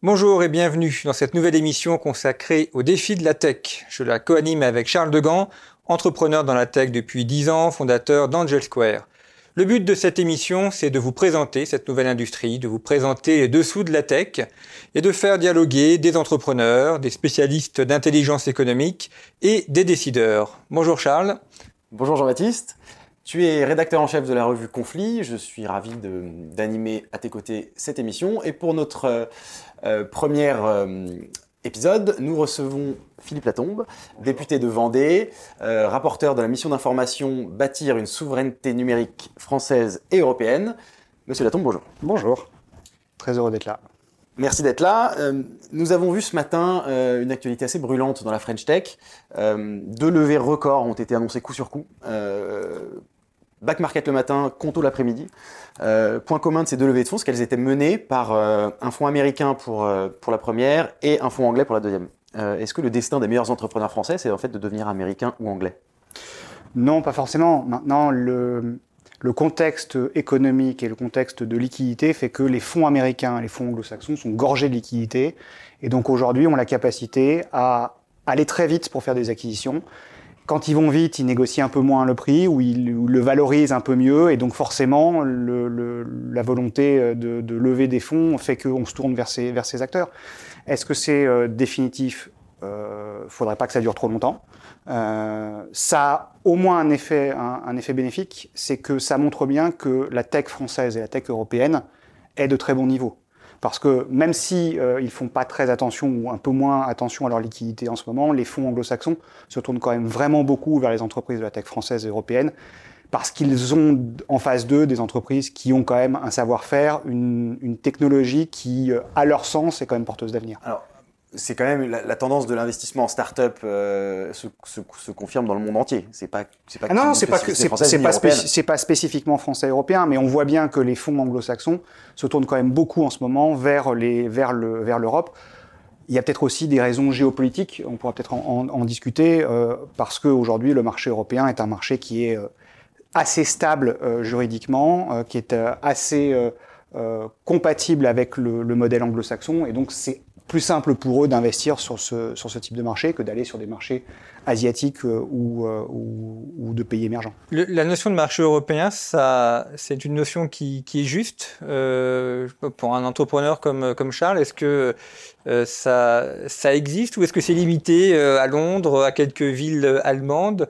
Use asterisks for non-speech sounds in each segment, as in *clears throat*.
Bonjour et bienvenue dans cette nouvelle émission consacrée au défi de la tech. Je la co-anime avec Charles Degan, entrepreneur dans la tech depuis 10 ans, fondateur d'Angel Square. Le but de cette émission, c'est de vous présenter cette nouvelle industrie, de vous présenter les dessous de la tech et de faire dialoguer des entrepreneurs, des spécialistes d'intelligence économique et des décideurs. Bonjour Charles. Bonjour Jean-Baptiste. Tu es rédacteur en chef de la revue Conflit. Je suis ravi d'animer à tes côtés cette émission. Et pour notre euh, euh, premier euh, épisode, nous recevons Philippe Latombe, député de Vendée, rapporteur de la mission d'information Bâtir une souveraineté numérique française et européenne. Monsieur Latombe, bonjour. Bonjour. Très heureux d'être là. Merci d'être là. nous avons vu ce matin une actualité assez brûlante dans la French Tech. deux levées records ont été annoncées coup sur coup. Back Market le matin, Conto l'après-midi. Euh, point commun de ces deux levées de fonds, c'est qu'elles étaient menées par euh, un fonds américain pour, euh, pour la première et un fonds anglais pour la deuxième. Est-ce que le destin des meilleurs entrepreneurs français, c'est en fait de devenir américain ou anglais? Non, pas forcément. Maintenant, le, le contexte économique et le contexte de liquidité fait que les fonds américains les fonds anglo-saxons sont gorgés de liquidités et donc aujourd'hui ont la capacité à aller très vite pour faire des acquisitions quand ils vont vite, ils négocient un peu moins le prix ou ils, le valorisent un peu mieux. Et donc forcément, la volonté euh, de, lever des fonds fait qu'on se tourne vers ces, vers ces acteurs. Est-ce que c'est euh, définitif? Euh, faudrait pas que ça dure trop longtemps. Euh, ça a au moins un effet, un effet bénéfique, c'est que ça montre bien que la tech française et la tech européenne est de très bon niveau. Parce que même si euh, ils font pas très attention ou un peu moins attention à leur liquidité en ce moment, les fonds anglo-saxons se tournent quand même vraiment beaucoup vers les entreprises de la tech française et européenne parce qu'ils ont en face d'eux des entreprises qui ont quand même un savoir-faire, une, une, technologie qui, euh, à leur sens, est quand même porteuse d'avenir. C'est quand même la, tendance de l'investissement en start-up euh, se, se, confirme dans le monde entier. C'est pas, c'est pas. Ah non, c'est pas c'est pas, c'est pas spécifiquement français européen, mais on voit bien que les fonds anglo-saxons se tournent quand même beaucoup en ce moment vers les, vers le, vers l'Europe. Il y a peut-être aussi des raisons géopolitiques. On pourra peut-être en, en, discuter euh, parce qu'aujourd'hui le marché européen est un marché qui est euh, assez stable euh, juridiquement, euh, qui est assez compatible avec le, le modèle anglo-saxon, et donc c'est plus simple pour eux d'investir sur ce, sur ce type de marché que d'aller sur des marchés asiatiques euh, ou, euh, ou, ou, de pays émergents. la notion de marché européen, ça, c'est une notion qui, qui est juste euh, pour un entrepreneur comme, comme Charles. Est-ce que euh, ça, ça existe ou est-ce que c'est limité à Londres, à quelques villes allemandes?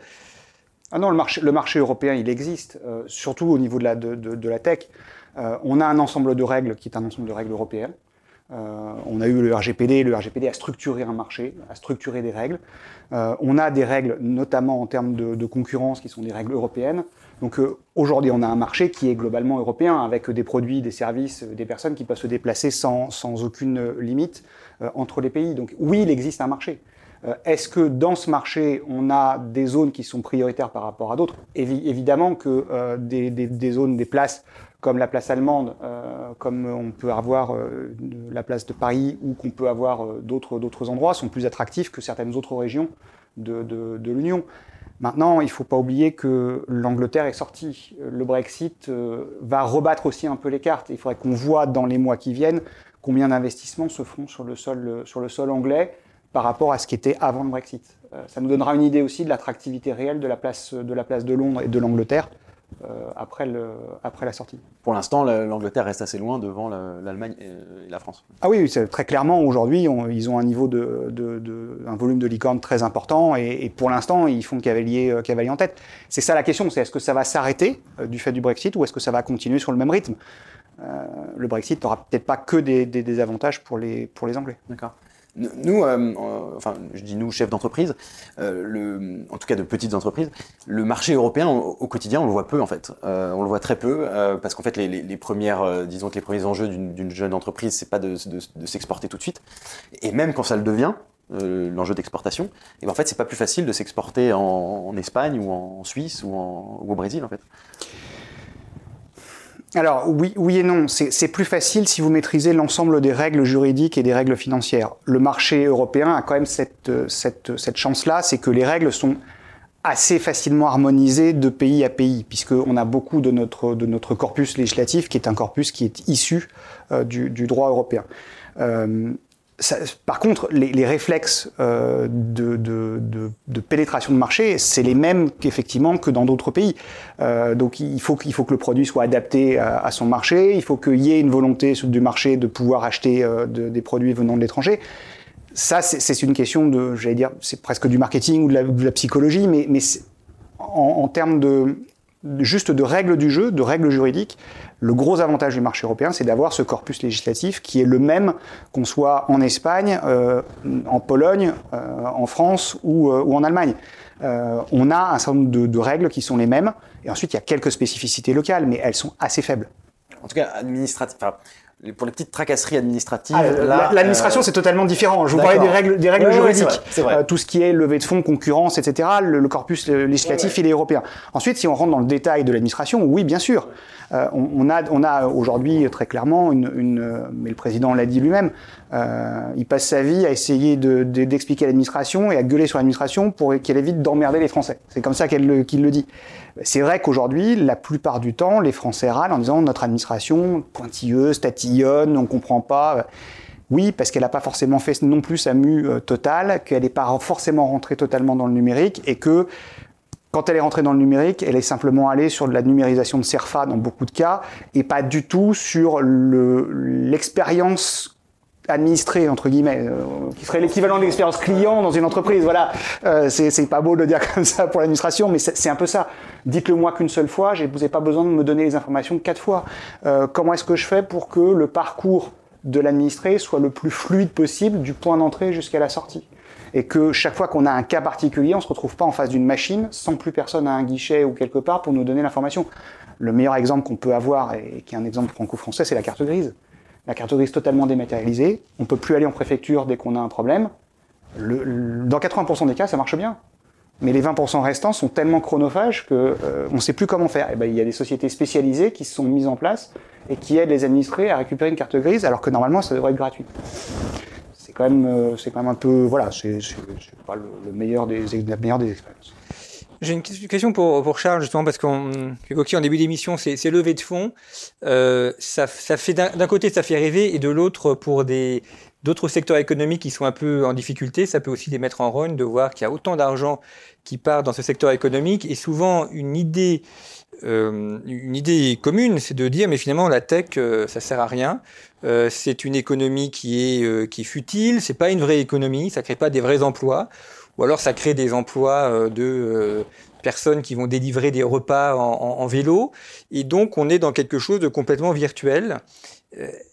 Ah non, le marché, le marché européen, il existe, surtout au niveau de la, de, de, de la tech. on a un ensemble de règles qui est un ensemble de règles européennes. Euh, on a eu le RGPD, le RGPD a structuré un marché, a structuré des règles. Euh, on a des règles, notamment en termes de, concurrence, qui sont des règles européennes. Donc euh, aujourd'hui, on a un marché qui est globalement européen, avec des produits, des services, des personnes qui peuvent se déplacer sans, sans aucune limite entre les pays. Donc oui, il existe un marché. Est-ce que dans ce marché, on a des zones qui sont prioritaires par rapport à d'autres? Évidemment que des, des, des, zones, des places comme la place allemande, euh, comme on peut avoir euh, la place de Paris ou qu'on peut avoir euh, d'autres endroits, sont plus attractifs que certaines autres régions de, de, de l'Union. Maintenant, il ne faut pas oublier que l'Angleterre est sortie. Le Brexit va rebattre aussi un peu les cartes. Il faudrait qu'on voit dans les mois qui viennent combien d'investissements se feront sur le sol, sur le sol anglais par rapport à ce qui était avant le Brexit. ça nous donnera une idée aussi de l'attractivité réelle de la place de, la place de Londres et de l'Angleterre euh, après, le, après la sortie. Pour l'instant, l'Angleterre reste assez loin devant l'Allemagne et la France. Ah oui, très clairement, aujourd'hui, ils ont un niveau de, de, de, un volume de licorne très important et, et pour l'instant, ils font cavalier, euh, cavalier en tête. C'est ça la question, c'est est-ce que ça va s'arrêter euh, du fait du Brexit ou est-ce que ça va continuer sur le même rythme? Euh, Le Brexit n'aura peut-être pas que des, des, des, avantages pour les, pour les Anglais. D'accord. Nous, euh, enfin, je dis nous, chefs d'entreprise, euh, en tout cas de petites entreprises, le marché européen au, quotidien, on le voit peu en fait. Euh, on le voit très peu parce qu'en fait, les, les, premières, disons que les premiers enjeux d'une jeune entreprise, c'est pas de, de, de s'exporter tout de suite. Et même quand ça le devient, l'enjeu d'exportation, et ben, en fait, c'est pas plus facile de s'exporter en, en, Espagne ou en Suisse ou, en, ou au Brésil en fait. Alors oui, oui et non, c'est plus facile si vous maîtrisez l'ensemble des règles juridiques et des règles financières. Le marché européen a quand même cette, chance-là, c'est que les règles sont assez facilement harmonisées de pays à pays, puisqu'on a beaucoup de notre, corpus législatif qui est un corpus qui est issu euh, du, du, droit européen. Euh, par contre, les, réflexes euh, de, pénétration de marché, c'est les mêmes qu'effectivement que dans d'autres pays. Euh, donc il faut, faut que le produit soit adapté à, son marché, il faut qu'il y ait une volonté du marché de pouvoir acheter euh, des produits venant de l'étranger. Ça, c'est une question de, j'allais dire, c'est presque du marketing ou de la, psychologie, mais, mais en, en termes de, juste de règles du jeu, de règles juridiques, le gros avantage du marché européen, c'est d'avoir ce corpus législatif qui est le même qu'on soit en Espagne, euh, en Pologne, euh, en France ou, euh, ou en Allemagne. on a un certain nombre de, règles qui sont les mêmes, et ensuite il y a quelques spécificités locales, mais elles sont assez faibles. En tout cas, administratif pour les petites tracasseries administratives. Ah, l'administration, c'est totalement différent. Je vous parlais des règles, des règles juridiques. tout ce qui est levée de fonds, concurrence, etc. Le, corpus législatif, il est européen. Ensuite, si on rentre dans le détail de l'administration, oui, bien sûr. Euh, on, a, on a aujourd'hui très clairement une, une, mais le président l'a dit lui-même, euh, il passe sa vie à essayer d'expliquer de, à l'administration et à gueuler sur l'administration pour qu'elle évite d'emmerder les Français. C'est comme ça qu'il le dit. C'est vrai qu'aujourd'hui, la plupart du temps, les Français râlent en disant notre administration pointilleuse, tatillonne, on comprend pas. Oui, parce qu'elle n'a pas forcément fait non plus sa mue euh, totale, qu'elle n'est pas forcément rentrée totalement dans le numérique et que quand elle est rentrée dans le numérique, elle est simplement allée sur de la numérisation de CERFA dans beaucoup de cas et pas du tout sur l'expérience administrée entre guillemets, euh, qui serait l'équivalent de l'expérience client dans une entreprise. Voilà, euh, c'est pas beau de dire *laughs* comme ça pour l'administration, mais c'est un peu ça. Dites-le moi qu'une seule fois, vous n'avez pas besoin de me donner les informations quatre fois. Euh, comment est-ce que je fais pour que le parcours de l'administré soit le plus fluide possible du point d'entrée jusqu'à la sortie? Et que chaque fois qu'on a un cas particulier, on se retrouve pas en face d'une machine sans plus personne à un guichet ou quelque part pour nous donner l'information. Le meilleur exemple qu'on peut avoir, et qui est un exemple franco-français, c'est la carte grise. La carte grise totalement dématérialisée, on peut plus aller en préfecture dès qu'on a un problème. Dans 80% des cas, ça marche bien. Mais les 20% restants sont tellement chronophages qu'on euh, ne sait plus comment faire. Et eh ben, il y a des sociétés spécialisées qui se sont mises en place et qui aident les administrés à récupérer une carte grise, alors que normalement, ça devrait être gratuit quand même, euh, c'est quand même un peu, voilà, c'est pas le, meilleur des, la meilleure des expériences. J'ai une question pour, pour Charles, justement, parce qu'on évoquait en début d'émission c'est levé de fonds. Euh, ça, ça fait d'un côté, ça fait rêver, et de l'autre, pour d'autres secteurs économiques qui sont un peu en difficulté, ça peut aussi les mettre en rogne de voir qu'il y a autant d'argent qui part dans ce secteur économique. Et souvent, une idée euh, une idée commune, c'est de dire mais finalement la tech euh, ça sert à rien. Euh, c'est une économie qui est euh, qui est futile, c'est pas une vraie économie, ça crée pas des vrais emplois, ou alors ça crée des emplois euh, de personnes qui vont délivrer des repas en, en, vélo, et donc on est dans quelque chose de complètement virtuel.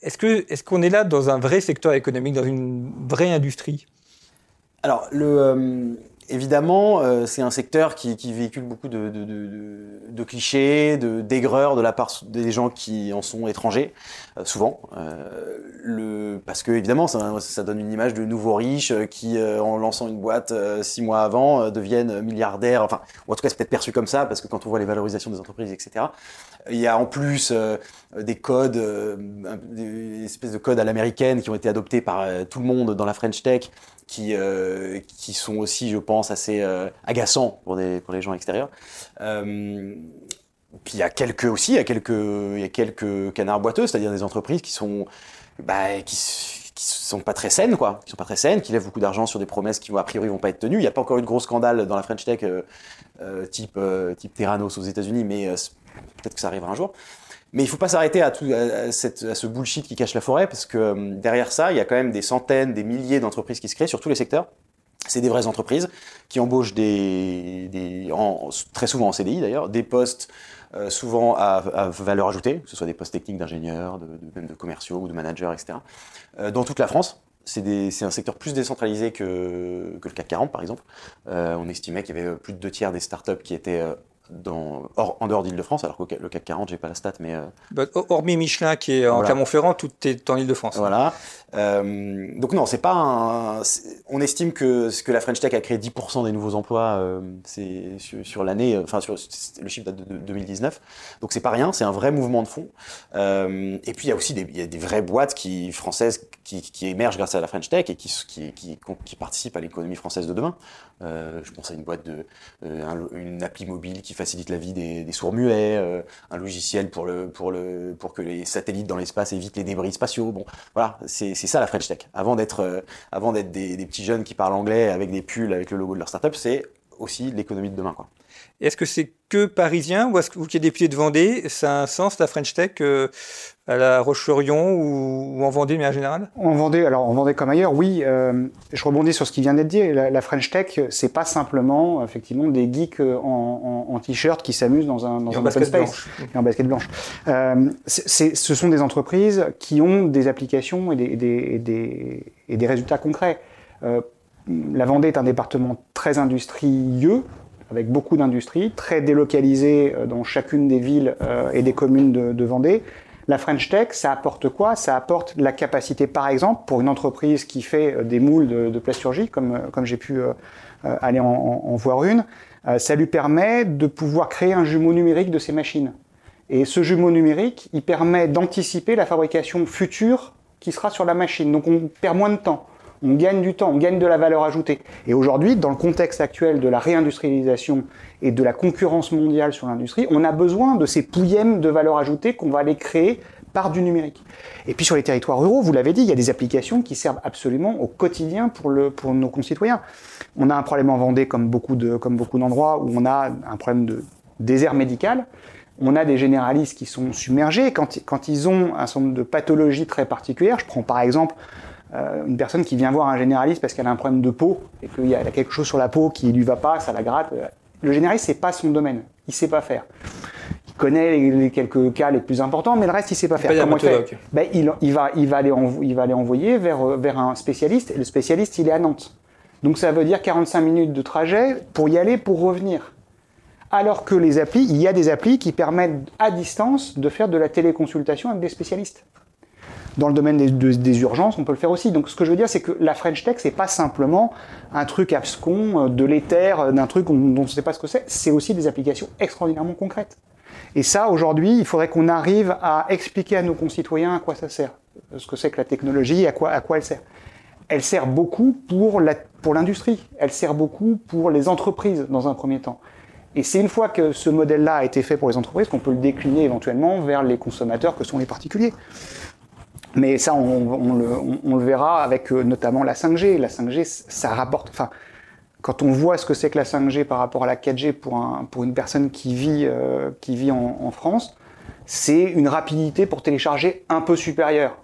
Est-ce que est-ce qu'on est là dans un vrai secteur économique, dans une vraie industrie? Alors le Évidemment, euh, c'est un secteur qui, qui véhicule beaucoup de, de, de, de clichés, d'aigreurs de la part des gens qui en sont étrangers, euh, souvent. Euh, le, parce que évidemment, ça, ça, donne une image de nouveaux riches euh, qui, en lançant une boîte six mois avant, deviennent milliardaires. Enfin, ou en tout cas, c'est peut-être perçu comme ça, parce que quand on voit les valorisations des entreprises, etc. Il y a en plus des codes, des espèces de codes à l'américaine qui ont été adoptés par tout le monde dans la French Tech qui, euh, qui sont aussi, je pense, assez euh, agaçants pour, des, pour les gens extérieurs. Euh, puis il y a quelques aussi, il y a quelques, il y a quelques canards boiteux, c'est-à-dire des entreprises qui sont, bah, qui, qui sont pas très saines, quoi, qui sont pas très saines, qui lèvent beaucoup d'argent sur des promesses qui a priori vont pas être tenues. Il n'y a pas encore eu de gros scandale dans la French Tech type type Terranos aux États-Unis, mais peut-être que ça arrivera un jour. Mais il ne faut pas s'arrêter à, à, ce bullshit qui cache la forêt, parce que euh, derrière ça, il y a quand même des centaines, des milliers d'entreprises qui se créent sur tous les secteurs. C'est des vraies entreprises qui embauchent des, très souvent en CDI d'ailleurs, des postes euh, souvent à, valeur ajoutée, que ce soit des postes techniques d'ingénieurs, de, même de commerciaux ou de managers, etc., euh, dans toute la France. c'est un secteur plus décentralisé que, que, le CAC 40 par exemple. on estimait qu'il y avait plus de deux tiers des startups qui étaient dans, en dehors d'Île-de-France, alors que le CAC 40, j'ai pas la stat, mais... Euh, bah, hormis Michelin qui est en Clermont-Ferrand, tout est en Île-de-France. Voilà. Euh, donc non, c'est pas un... On estime que, que la French Tech a créé 10% des nouveaux emplois euh, c'est sur, l'année, enfin sur le chiffre date de 2019. Donc c'est pas rien, c'est un vrai mouvement de fond. et puis il y a aussi des, il y a des vraies boîtes qui, françaises qui, qui, émergent grâce à la French Tech et qui, qui, qui, qui participent à l'économie française de demain. je pense à une boîte de... une appli mobile qui facilite la vie des, sourds-muets, euh, un logiciel pour, le, pour, le, pour que les satellites dans l'espace évitent les débris spatiaux. Bon, voilà, c'est ça la French Tech. Avant d'être euh, des, petits jeunes qui parlent anglais avec des pulls avec le logo de leur startup, c'est aussi l'économie de demain. Quoi. Est-ce que c'est que parisien ou est-ce que vous qui êtes député de Vendée, ça a un sens la French Tech euh, à la Roche-sur-Yon ou, en Vendée mais en général En Vendée, alors en Vendée comme ailleurs, oui. Euh, je rebondis sur ce qui vient d'être dit. La, French Tech, c'est pas simplement effectivement des geeks en, t-shirt qui s'amusent dans un, dans un open space et en basket blanche. Euh, ce sont des entreprises qui ont des applications et des, des, des, et des résultats concrets. La Vendée est un département très industrieux avec beaucoup d'industries, très délocalisées euh, dans chacune des villes euh, et des communes de, Vendée. La French Tech, ça apporte quoi? Ça apporte la capacité, par exemple, pour une entreprise qui fait euh, des moules de, plasturgie, comme, comme j'ai pu aller en, voir une, ça lui permet de pouvoir créer un jumeau numérique de ces machines. Et ce jumeau numérique, il permet d'anticiper la fabrication future qui sera sur la machine. Donc on perd moins de temps on gagne du temps, on gagne de la valeur ajoutée. Et aujourd'hui, dans le contexte actuel de la réindustrialisation et de la concurrence mondiale sur l'industrie, on a besoin de ces pouillèmes de valeur ajoutée qu'on va aller créer par du numérique. Et puis sur les territoires ruraux, vous l'avez dit, il y a des applications qui servent absolument au quotidien pour, le, pour nos concitoyens. On a un problème en Vendée, comme beaucoup, de, comme beaucoup d'endroits, où on a un problème de désert médical. On a des généralistes qui sont submergés quand, quand ils ont un certain nombre de pathologies très particulières. Je prends par exemple une personne qui vient voir un généraliste parce qu'elle a un problème de peau et qu'il y a quelque chose sur la peau qui lui va pas, ça la gratte. Euh, le généraliste, c'est pas son domaine. Il sait pas faire. Il connaît les, quelques cas les plus importants, mais le reste, il sait pas faire. Comment il, fait ben, il, il, va, il, va aller il va aller envoyer vers, euh, vers un spécialiste, et le spécialiste, il est à Nantes. Donc ça veut dire 45 minutes de trajet pour y aller, pour revenir. Alors que les applis, il y a des applis qui permettent à distance de faire de la téléconsultation avec des spécialistes. Dans le domaine des, urgences, on peut le faire aussi. Donc ce que je veux dire, c'est que la French Tech, c'est pas simplement un truc abscon, euh, de l'éther, euh, d'un truc dont on ne sait pas ce que c'est. C'est aussi des applications extraordinairement concrètes. Et ça, aujourd'hui, il faudrait qu'on arrive à expliquer à nos concitoyens à quoi ça sert, ce que c'est que la technologie, à quoi, elle sert. Elle sert beaucoup pour l'industrie, elle sert beaucoup pour les entreprises dans un premier temps. Et c'est une fois que ce modèle-là a été fait pour les entreprises qu'on peut le décliner éventuellement vers les consommateurs que sont les particuliers. Mais ça, on, le, verra avec euh, notamment la 5G. La 5G, ça rapporte. Enfin, quand on voit ce que c'est que la 5G par rapport à la 4G pour, un, pour une personne qui vit, euh, qui vit en, France, c'est une rapidité pour télécharger un peu supérieure.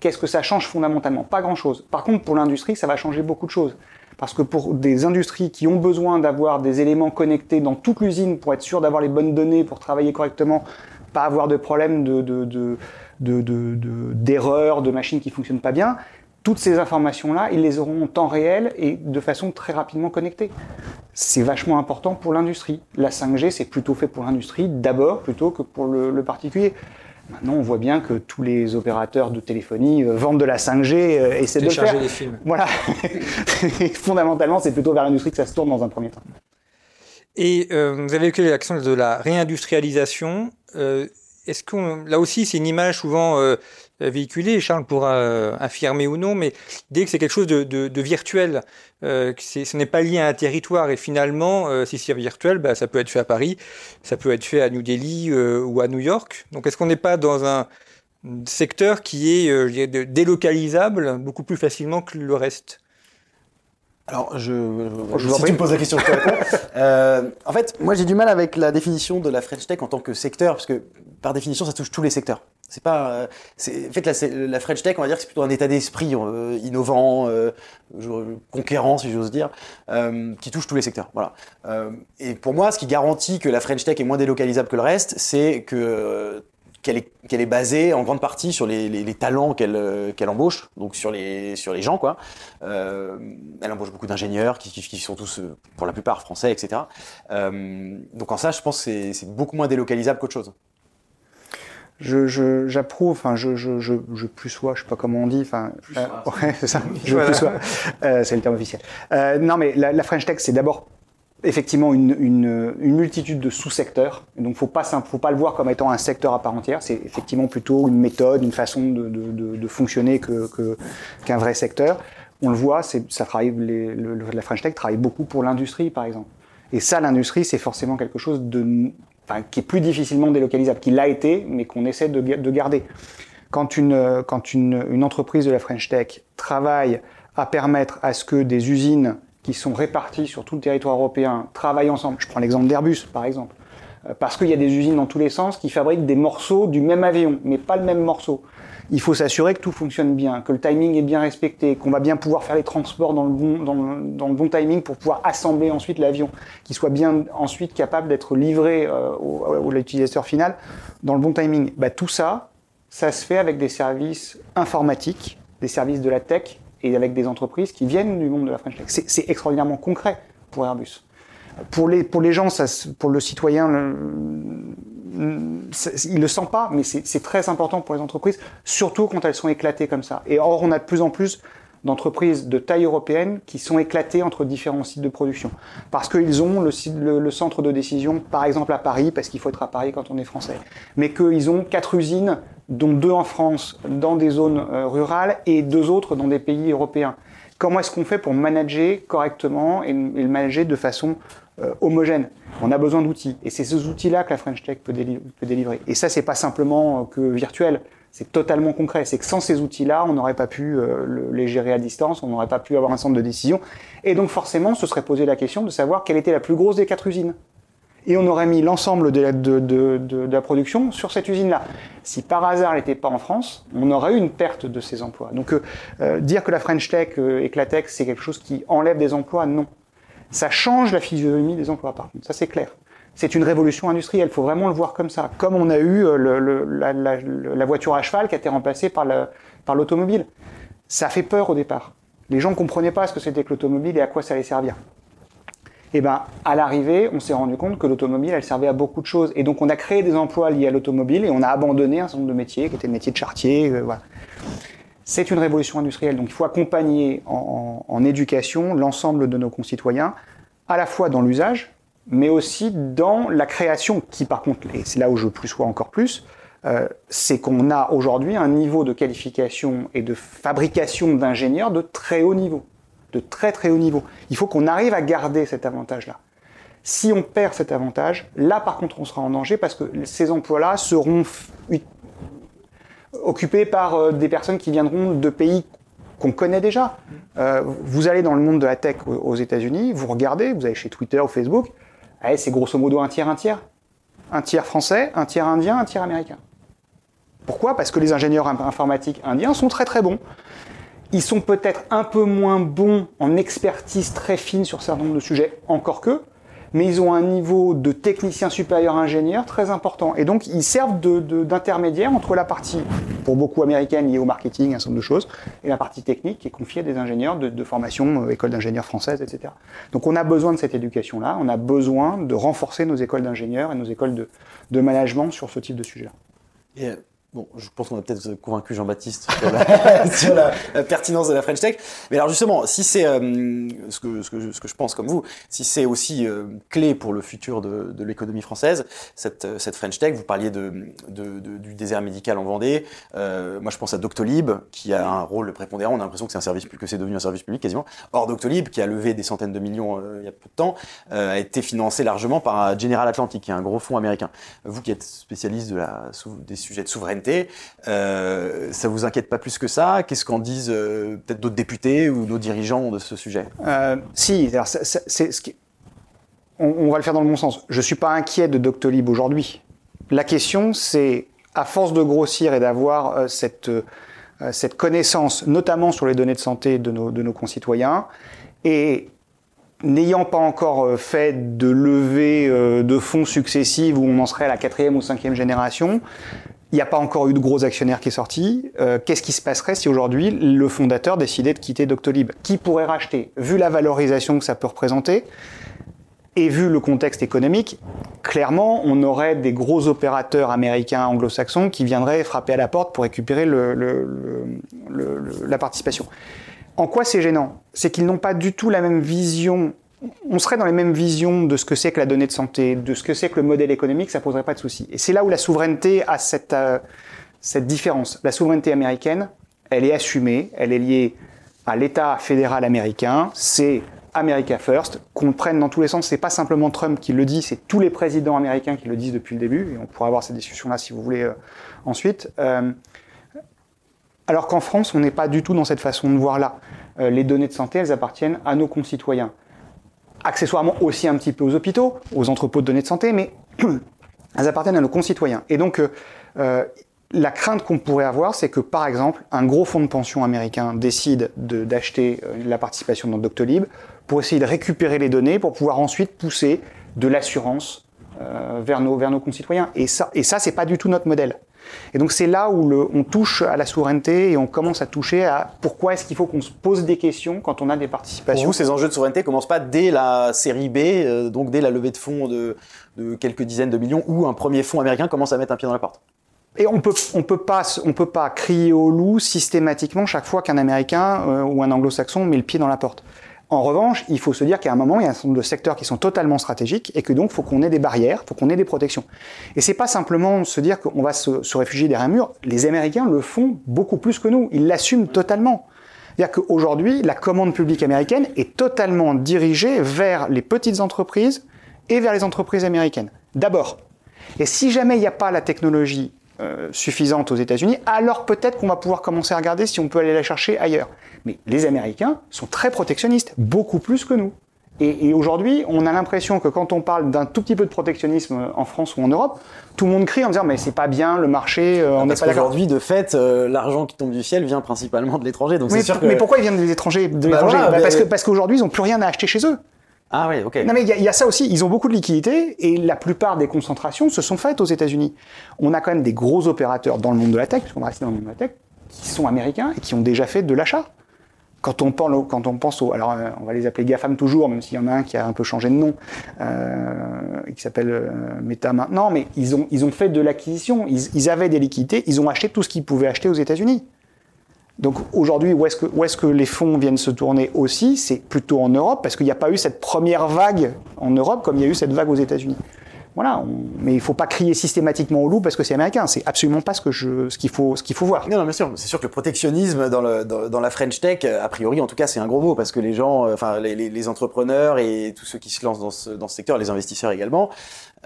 Qu'est-ce que ça change fondamentalement? Pas grand-chose. Par contre, pour l'industrie, ça va changer beaucoup de choses. Parce que pour des industries qui ont besoin d'avoir des éléments connectés dans toute l'usine pour être sûr d'avoir les bonnes données, pour travailler correctement, pas avoir de problème de d'erreurs, de, de, machines qui fonctionnent pas bien, toutes ces informations-là, ils les auront en temps réel et de façon très rapidement connectée. C'est vachement important pour l'industrie. La 5G, c'est plutôt fait pour l'industrie d'abord plutôt que pour le, particulier. Maintenant, on voit bien que tous les opérateurs de téléphonie euh, vendent de la 5G euh, et essaient de le faire. des films. Voilà. *laughs* Fondamentalement, c'est plutôt vers l'industrie que ça se tourne dans un premier temps. Et euh, vous avez évoqué l'action de la réindustrialisation est-ce qu'on, là aussi, c'est une image souvent euh, véhiculée, Charles pourra euh, affirmer ou non, mais dès que c'est quelque chose de, virtuel, euh, que ce n'est pas lié à un territoire, et finalement, si c'est virtuel, bah, ça peut être fait à Paris, ça peut être fait à New Delhi ou à New York. Donc, est-ce qu'on n'est pas dans un secteur qui est délocalisable beaucoup plus facilement que le reste? Alors, je, je, si tu me poses la question, je te réponds. *laughs* euh, en fait, moi, j'ai du mal avec la définition de la French Tech en tant que secteur, parce que par définition, ça touche tous les secteurs. C'est pas, euh, en fait, la, la, French Tech, on va dire que c'est plutôt un état d'esprit euh, innovant, euh, conquérant, si j'ose dire, qui touche tous les secteurs. Voilà. et pour moi, ce qui garantit que la French Tech est moins délocalisable que le reste, c'est que qu'elle est, qu'elle est basée en grande partie sur les, talents qu'elle qu'elle embauche, donc sur les, sur les gens. Quoi. Elle embauche beaucoup d'ingénieurs qui, sont tous, pour la plupart, français, etc. Donc en ça, je pense que c'est, c'est beaucoup moins délocalisable qu'autre chose. Je, je, j'approuve, enfin, je, je, je, je plus sois, je sais pas comment on dit, enfin, euh, ouais, c'est ça, je Voilà. plus sois, euh, c'est le terme officiel. Euh, non, mais la, la French Tech, c'est d'abord effectivement une, une, une multitude de sous-secteurs. Donc, faut pas, faut pas le voir comme étant un secteur à part entière. C'est effectivement plutôt une méthode, une façon de, de, de, de fonctionner que, que, qu'un vrai secteur. On le voit, c'est, ça travaille, les, le- la French Tech travaille beaucoup pour l'industrie, par exemple. Et ça, l'industrie, c'est forcément quelque chose de, enfin, qui est plus difficilement délocalisable, qui l'a été, mais qu'on essaie de, ga- de garder. Quand, une, euh, quand une, une entreprise de la French Tech travaille à permettre à ce que des usines qui sont réparties sur tout le territoire européen travaillent ensemble, je prends l'exemple d'Airbus par exemple, euh, parce qu'il y a des usines dans tous les sens qui fabriquent des morceaux du même avion, mais pas le même morceau. Il faut s'assurer que tout fonctionne bien, que le timing est bien respecté, qu'on va bien pouvoir faire les transports dans le bon, timing pour pouvoir assembler ensuite l'avion, qu'il soit bien ensuite capable d'être livré euh, au, l'utilisateur final dans le bon timing. Bah, tout ça, ça se fait avec des services informatiques, des services de la tech et avec des entreprises qui viennent du monde de la French Tech. C'est extraordinairement concret pour Airbus. Pour les, pour les gens, ça, pour le citoyen, il le sent pas, mais c'est très important pour les entreprises, surtout quand elles sont éclatées comme ça. Et or, on a de plus en plus d'entreprises de taille européenne qui sont éclatées entre différents sites de production. Parce qu'ils ont le centre de décision, par exemple à Paris, parce qu'il faut être à Paris quand on est français, mais qu'ils ont quatre usines, dont deux en France, dans des zones euh, rurales, et deux autres dans des pays européens. Comment est-ce qu'on fait pour manager correctement et, et le manager de façon euh, homogène On a besoin d'outils. Et c'est ces outils-là que la French Tech peut, déli- peut délivrer. Et ça, c'est pas simplement euh, que virtuel. C'est totalement concret. C'est que sans ces outils-là, on n'aurait pas pu euh, le- les gérer à distance, on n'aurait pas pu avoir un centre de décision. Et donc, forcément, se serait posé la question de savoir quelle était la plus grosse des quatre usines. Et on aurait mis l'ensemble de la, production sur cette usine-là. Si par hasard elle n'était pas en France, on aurait eu une perte de ces emplois. Donc, dire que la French Tech et que la tech, c'est quelque chose qui enlève des emplois, non. Ça change la physionomie des emplois, par contre. Ça, c'est clair. C'est une révolution industrielle. Il faut vraiment le voir comme ça. Comme on a eu euh, la, voiture à cheval qui a été remplacée par le- par l'automobile. ça fait peur au départ. Les gens ne comprenaient pas ce que c'était que l'automobile et à quoi ça allait servir. Et ben, à l'arrivée, on s'est rendu compte que l'automobile, elle servait à beaucoup de choses. Et donc, on a créé des emplois liés à l'automobile et on a abandonné un certain nombre de métiers, qui étaient le métier de chartier. euh, voilà. C'est une révolution industrielle. Donc, il faut accompagner en, éducation l'ensemble de nos concitoyens, à la fois dans l'usage, mais aussi dans la création, qui par contre, et c'est là où je plus sois encore plus, euh, c'est qu'on a aujourd'hui un niveau de qualification et de fabrication d'ingénieurs de très haut niveau, de très très haut niveau. Il faut qu'on arrive à garder cet avantage-là. Si on perd cet avantage, là par contre on sera en danger parce que ces emplois-là seront occupés par euh, des personnes qui viendront de pays qu'on connaît déjà. Euh, vous allez dans le monde de la tech aux, États-Unis, vous regardez, vous allez chez Twitter ou Facebook, allez, c'est grosso modo un tiers, un tiers. Un tiers français, un tiers indien, un tiers américain. Pourquoi? Parce que les ingénieurs in- informatiques indiens sont très très bons. Ils sont peut-être un peu moins bons en expertise très fine sur un certain nombre de sujets, encore que, mais ils ont un niveau de technicien supérieur ingénieur très important. Et donc, ils servent d'intermédiaire entre la partie, pour beaucoup américaine, liée au marketing, un certain nombre de choses, et la partie technique qui est confiée à des ingénieurs de, formation, euh, école d'ingénieurs française, etc. Donc, on a besoin de cette éducation-là, on a besoin de renforcer nos écoles d'ingénieurs et nos écoles de, management sur ce type de sujet-là. Et, euh, bon, je pense qu'on a peut-être convaincu Jean-Baptiste sur, la, *laughs* sur la- la pertinence de la French Tech. Mais alors justement, si c'est euh, ce, que, ce, que je, ce que je pense comme vous, si c'est aussi euh, clé pour le futur de, de l'économie française, cette, euh, cette French Tech, vous parliez de, de- de- du désert médical en Vendée. Euh, moi, je pense à Doctolib, qui a un rôle prépondérant. On a l'impression que c'est un service que c'est devenu un service public quasiment. Or, Doctolib, qui a levé des centaines de millions euh, il y a peu de temps, euh, a été financé largement par General Atlantic, qui est un gros fonds américain. Vous qui êtes spécialiste de la, des sujets de souveraineté, euh, ça vous inquiète pas plus que ça? Qu'est-ce qu'en disent euh, peut-être d'autres députés ou nos dirigeants de ce sujet? Euh, si, on, va le faire dans le bon sens. Je suis pas inquiet de Doctolib aujourd'hui. La question, c'est à force de grossir et d'avoir euh, cette, cette connaissance, notamment sur les données de santé de nos, concitoyens, et n'ayant pas encore fait de levée de fonds successives où on en serait à la quatrième ou cinquième génération, Il n'y a pas encore eu de gros actionnaires qui est sorti. Euh, Qu'est-ce qui se passerait si aujourd'hui le fondateur décidait de quitter Doctolib Qui pourrait racheter Vu la valorisation que ça peut représenter et vu le contexte économique, clairement, on aurait des gros opérateurs américains anglo-saxons qui viendraient frapper à la porte pour récupérer la participation. En quoi c'est gênant? C'est qu'ils n'ont pas du tout la même vision. On serait dans les mêmes visions de ce que c'est que la donnée de santé, de ce que c'est que le modèle économique, ça poserait pas de souci. Et c'est là où la souveraineté a cette, euh, cette différence. La souveraineté américaine, elle est assumée, elle est liée à l'État fédéral américain, c'est America First, qu'on prenne dans tous les sens. C'est pas simplement Trump qui le dit, c'est tous les présidents américains qui le disent depuis le début. Et on pourra avoir cette discussion-là si vous voulez euh, ensuite. Euh, alors qu'en France, on n'est pas du tout dans cette façon de voir là. Les données de santé, elles appartiennent à nos concitoyens. Accessoirement aussi un petit peu aux hôpitaux, aux entrepôts de données de santé, mais *clears throat* elles appartiennent à nos concitoyens. Et donc, euh, euh, la crainte qu'on pourrait avoir, c'est que par exemple, un gros fonds de pension américain décide d'acheter la participation dans Doctolib pour essayer de récupérer les données pour pouvoir ensuite pousser de l'assurance euh, vers, nos, vers nos concitoyens. Et ça, et ça c'est pas du tout notre modèle. Et donc c'est là où le, on touche à la souveraineté et on commence à toucher à pourquoi est-ce qu'il faut qu'on se pose des questions quand on a des participations. Pour vous, ces enjeux de souveraineté commencent pas dès la série B, euh, donc dès la levée de fonds de, de, quelques dizaines de millions, où un premier fonds américain commence à mettre un pied dans la porte. Et on peut, on peut pas, on peut pas crier au loup systématiquement chaque fois qu'un Américain euh, ou un Anglo-Saxon met le pied dans la porte. En revanche, il faut se dire qu'à un moment, il y a un certain nombre de secteurs qui sont totalement stratégiques et que donc, il faut qu'on ait des barrières, il faut qu'on ait des protections. Et c'est pas simplement se dire qu'on va se, se, réfugier derrière un mur. Les Américains le font beaucoup plus que nous. Ils l'assument totalement. C'est-à-dire qu'aujourd'hui, la commande publique américaine est totalement dirigée vers les petites entreprises et vers les entreprises américaines. D'abord. Et si jamais il n'y a pas la technologie euh, suffisante aux États-Unis, alors peut-être qu'on va pouvoir commencer à regarder si on peut aller la chercher ailleurs. Mais les Américains sont très protectionnistes, beaucoup plus que nous. Et, et aujourd'hui, on a l'impression que quand on parle d'un tout petit peu de protectionnisme en France ou en Europe, tout le monde crie en disant mais c'est pas bien le marché, euh, on n'est pas. Aujourd'hui, de fait, euh, l'argent qui tombe du ciel vient principalement de l'étranger. Donc mais, c'est sûr que... mais pourquoi ils viennent des étrangers, de Bah voilà, bah, mais- Parce que parce qu'aujourd'hui, ils n'ont plus rien à acheter chez eux. Ah oui, ok. Non mais il y, a- ça aussi, ils ont beaucoup de liquidités et la plupart des concentrations se sont faites aux États-Unis. On a quand même des gros opérateurs dans le monde de la tech, puisqu'on va rester dans le monde de la tech, qui sont américains et qui ont déjà fait de l'achat. Quand on, au- quand on pense au, alors euh, on va les appeler GAFAM toujours, même s'il y en a un qui a un peu changé de nom, euh, qui s'appelle euh, Meta maintenant, mais ils ont, ils ont fait de l'acquisition, ils, ils avaient des liquidités, ils ont acheté tout ce qu'ils pouvaient acheter aux États-Unis. Donc aujourd'hui, où est-ce que, est-ce que les fonds viennent se tourner aussi? C'est plutôt en Europe, parce qu'il n'y a pas eu cette première vague en Europe comme il y a eu cette vague aux États-Unis. Voilà, mais il ne faut pas crier systématiquement au loup parce que c'est américain. C'est absolument pas ce que je, ce qu'il faut, ce qu'il faut voir. Non, non, bien sûr. C'est sûr que le protectionnisme dans, le, dans, dans la French Tech, a priori, en tout cas, c'est un gros mot parce que les gens, euh, enfin, les, les, les entrepreneurs et tous ceux qui se lancent dans ce, dans ce secteur, les investisseurs également,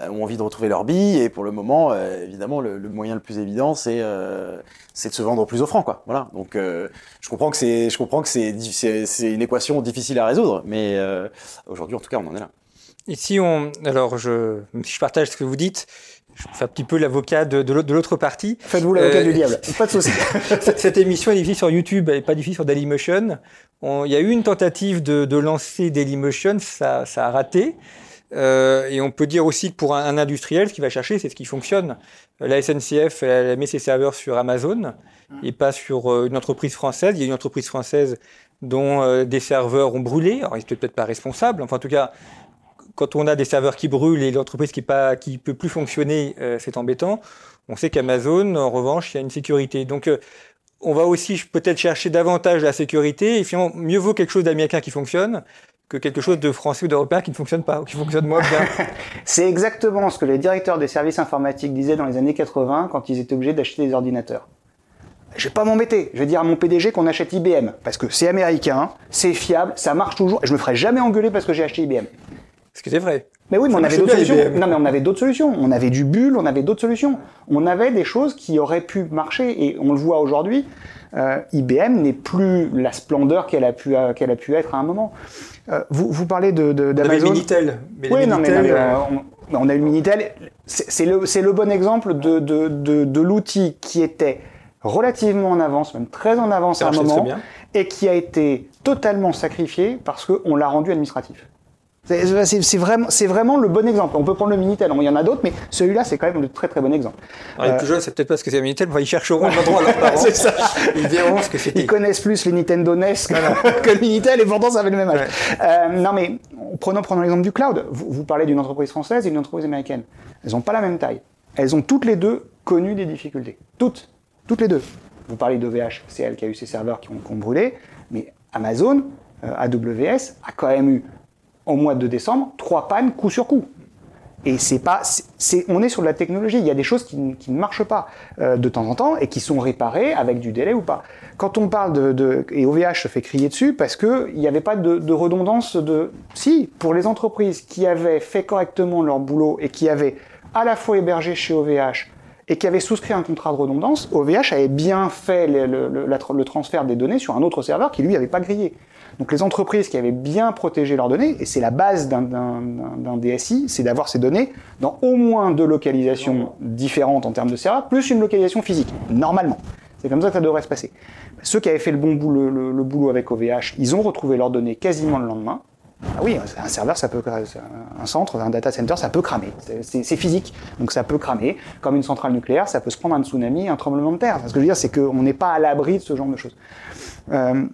ont envie de retrouver leur bille. Et pour le moment, euh, évidemment, le, le moyen le plus évident, c'est euh, c'est de se vendre au plus offrant, quoi. Voilà. Donc, euh, je comprends que c'est, je comprends que c'est, c'est c'est une équation difficile à résoudre, mais euh, aujourd'hui, en tout cas, on en est là. Ici, on, alors, je, si je partage ce que vous dites, je fais un petit peu l'avocat de, de l'autre- de l'autre partie. Faites-vous l'avocat Euh, du diable. *laughs* Pas de souci. Cette cette émission est diffusée sur YouTube, elle n'est pas diffusée sur Dailymotion. On- Il y a eu une tentative de, de lancer Dailymotion, ça, ça a raté. Euh, et on peut dire aussi que pour un, un industriel, ce qu'il va chercher, c'est ce qui fonctionne. La SNCF, elle, elle met ses serveurs sur Amazon et pas sur euh, une entreprise française. Il y a une entreprise française dont euh, des serveurs ont brûlé. Alors, ils n'étaient peut-être pas responsables. Enfin, en tout cas, quand on a des serveurs qui brûlent et l'entreprise qui ne qui peut plus fonctionner, euh, c'est embêtant. On sait qu'Amazon, en revanche, il y a une sécurité. Donc, on va aussi peut-être chercher davantage la sécurité et finalement, mieux vaut quelque chose d'américain qui fonctionne que quelque chose de français ou d'européen qui ne fonctionne pas ou qui fonctionne moins bien. *laughs* C'est exactement ce que les directeurs des services informatiques disaient dans les années 80 quand ils étaient obligés d'acheter des ordinateurs. Je vais pas m'embêter, je vais dire à mon PDG qu'on achète IBM parce que c'est américain, c'est fiable, ça marche toujours et je me ferai jamais engueuler parce que j'ai acheté IBM. Parce que c'est vrai. Mais oui, mais on avait d'autres solutions. Non, mais on avait d'autres solutions. On avait du bulle, on avait d'autres solutions. On avait des choses qui auraient pu marcher et on le voit aujourd'hui. euh, IBM n'est plus la splendeur qu'elle a pu euh, qu'elle a pu être à un moment. Euh, vous, vous parlez de de- d'Amazon. Minitel. Mais les Oui, non, mais, non, mais, euh, euh, on, on a eu le Minitel. C'est c'est le, c'est le bon exemple de, de, de, de l'outil qui était relativement en avance, même très en avance Ça à un moment, et qui a été totalement sacrifié parce qu'on l'a rendu administratif. C'est vraiment, le bon exemple. On peut prendre le Minitel, il y en a d'autres, mais celui-là, c'est quand même le très très bon exemple. Alors, les plus jeunes, c'est peut-être pas ce que c'est un Minitel, mais ils chercheront l'endroit à leurs parents. Ça. Ils verront ce que c'était. Ils connaissent plus les Nintendo NES que, que le Minitel et pourtant ça avait le même âge. Euh, non mais prenons, prenons l'exemple du cloud. Vous, vous parlez d'une entreprise française et d'une entreprise américaine. Elles n'ont pas la même taille. Elles ont toutes les deux connu des difficultés. Toutes. Toutes les deux. Vous parlez d'OVH, c'est elle qui a eu ses serveurs qui ont, qui ont brûlé, mais Amazon, euh, AWS, a quand même eu, mois de décembre, trois pannes coup sur coup. Et c'est pas, c'est- on est sur de la technologie. Il y a des choses qui, qui ne marchent pas euh, de temps en temps et qui sont réparées avec du délai ou pas. Quand on parle de, et OVH se fait crier dessus parce que il n'y avait pas de, redondance de. Si, pour les entreprises qui avaient fait correctement leur boulot et qui avaient à la fois hébergé chez OVH et qui avaient souscrit un contrat de redondance, OVH avait bien fait le transfert des données sur un autre serveur qui lui avait pas grillé. Donc les entreprises qui avaient bien protégé leurs données, et c'est la base d'un- DSI, c'est d'avoir ces données dans au moins deux localisations différentes en termes de serveur, plus une localisation physique, normalement. C'est comme ça que ça devrait se passer. Ceux qui avaient fait le bon boulot, le, le boulot avec OVH, ils ont retrouvé leurs données quasiment le lendemain. Ah oui, un serveur, ça peut, un centre, un data center, ça peut cramer. C'est physique, donc ça peut cramer. Comme une centrale nucléaire, ça peut se prendre un tsunami, un tremblement de terre. Ce que je veux dire, c'est qu'on n'est pas à l'abri de ce genre de choses. Euh,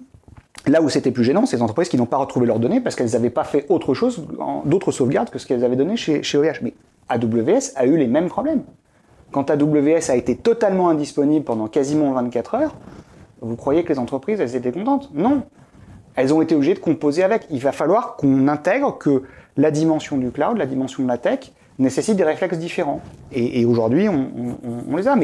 Là où c'était plus gênant, c'est les entreprises qui n'ont pas retrouvé leurs données parce qu'elles n'avaient pas fait autre chose, d'autres sauvegardes que ce qu'elles avaient donné chez, chez OVH. Mais AWS a eu les mêmes problèmes. Quand AWS a été totalement indisponible pendant quasiment 24 heures, vous croyez que les entreprises, elles étaient contentes? Non. Elles ont été obligées de composer avec. Il va falloir qu'on intègre que la dimension du cloud, la dimension de la tech, nécessite des réflexes différents. Et, aujourd'hui, on, les a.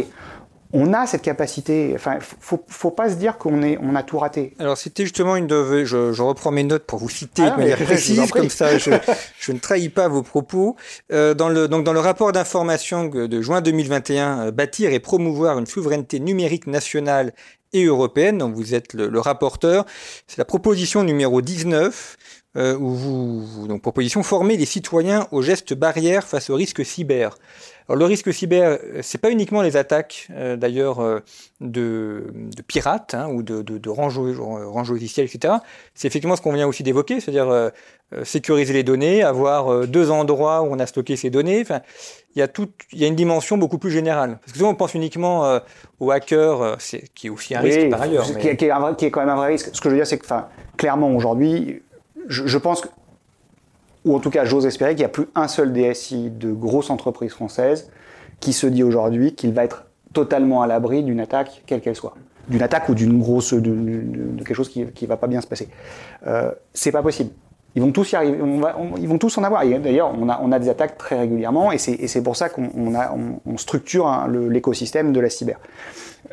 on a cette capacité. Enfin, faut, faut pas se dire qu'on est, on a tout raté. Alors c'était justement une de... Je, je reprends mes notes pour vous citer Ah, de manière précise, comme ça je, je ne trahis pas vos propos. Euh, dans, le, donc dans le rapport d'information de juin 2021, euh, bâtir et promouvoir une souveraineté numérique nationale et européenne, dont vous êtes le, le rapporteur, c'est la proposition numéro 19, euh, où vous, vous- donc proposition former les citoyens aux gestes barrières face aux risques cyber. Alors le risque cyber, euh, c'est pas uniquement les attaques euh, d'ailleurs euh, de, de pirates hein, ou de, de, de rangeaux logiciels, etc. C'est effectivement ce qu'on vient aussi d'évoquer, c'est-à-dire euh, euh, sécuriser les données, avoir deux endroits où on a stocké ces données. Enfin, il y a tout, il y a une dimension beaucoup plus générale. Parce que souvent on pense uniquement euh, aux hackers, c'est, qui est aussi un risque par ailleurs. Qui, mais- qui est un vrai- qui est quand même un vrai risque. Ce que je veux dire, c'est que, enfin, clairement, aujourd'hui, je, pense ou en tout cas, j'ose espérer qu'il n'y a plus un seul DSI de grosse entreprise française qui se dit aujourd'hui qu'il va être totalement à l'abri d'une attaque, quelle qu'elle soit. D'une attaque ou d'une grosse, de, quelque chose qui ne va pas bien se passer. Euh, c'est pas possible. Ils vont tous y arriver, ils vont tous en avoir. D'ailleurs, on a, on a des attaques très régulièrement et c'est pour ça qu'on on structure hein, l'écosystème de la cyber.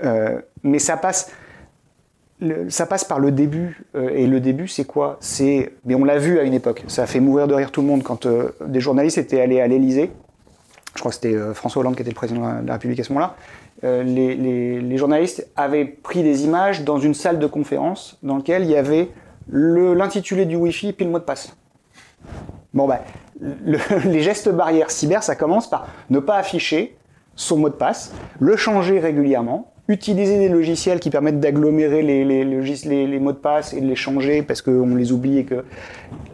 Euh, mais ça passe, ça passe par le début. euh, et le début, c'est quoi? C'est, mais on l'a vu à une époque. Ça a fait mourir de rire tout le monde quand euh, des journalistes étaient allés à l'Élysée. Je crois que c'était euh, François Hollande qui était le président de la, République à ce moment-là. Euh, les, les- les journalistes avaient pris des images dans une salle de conférence dans laquelle il y avait l'intitulé du Wi-Fi puis le mot de passe. Bon ben, le- *laughs* les gestes barrières cyber, ça commence par ne pas afficher son mot de passe, le changer régulièrement, utiliser des logiciels qui permettent d'agglomérer les, les, les- les mots de passe et de les changer parce qu'on les oublie et que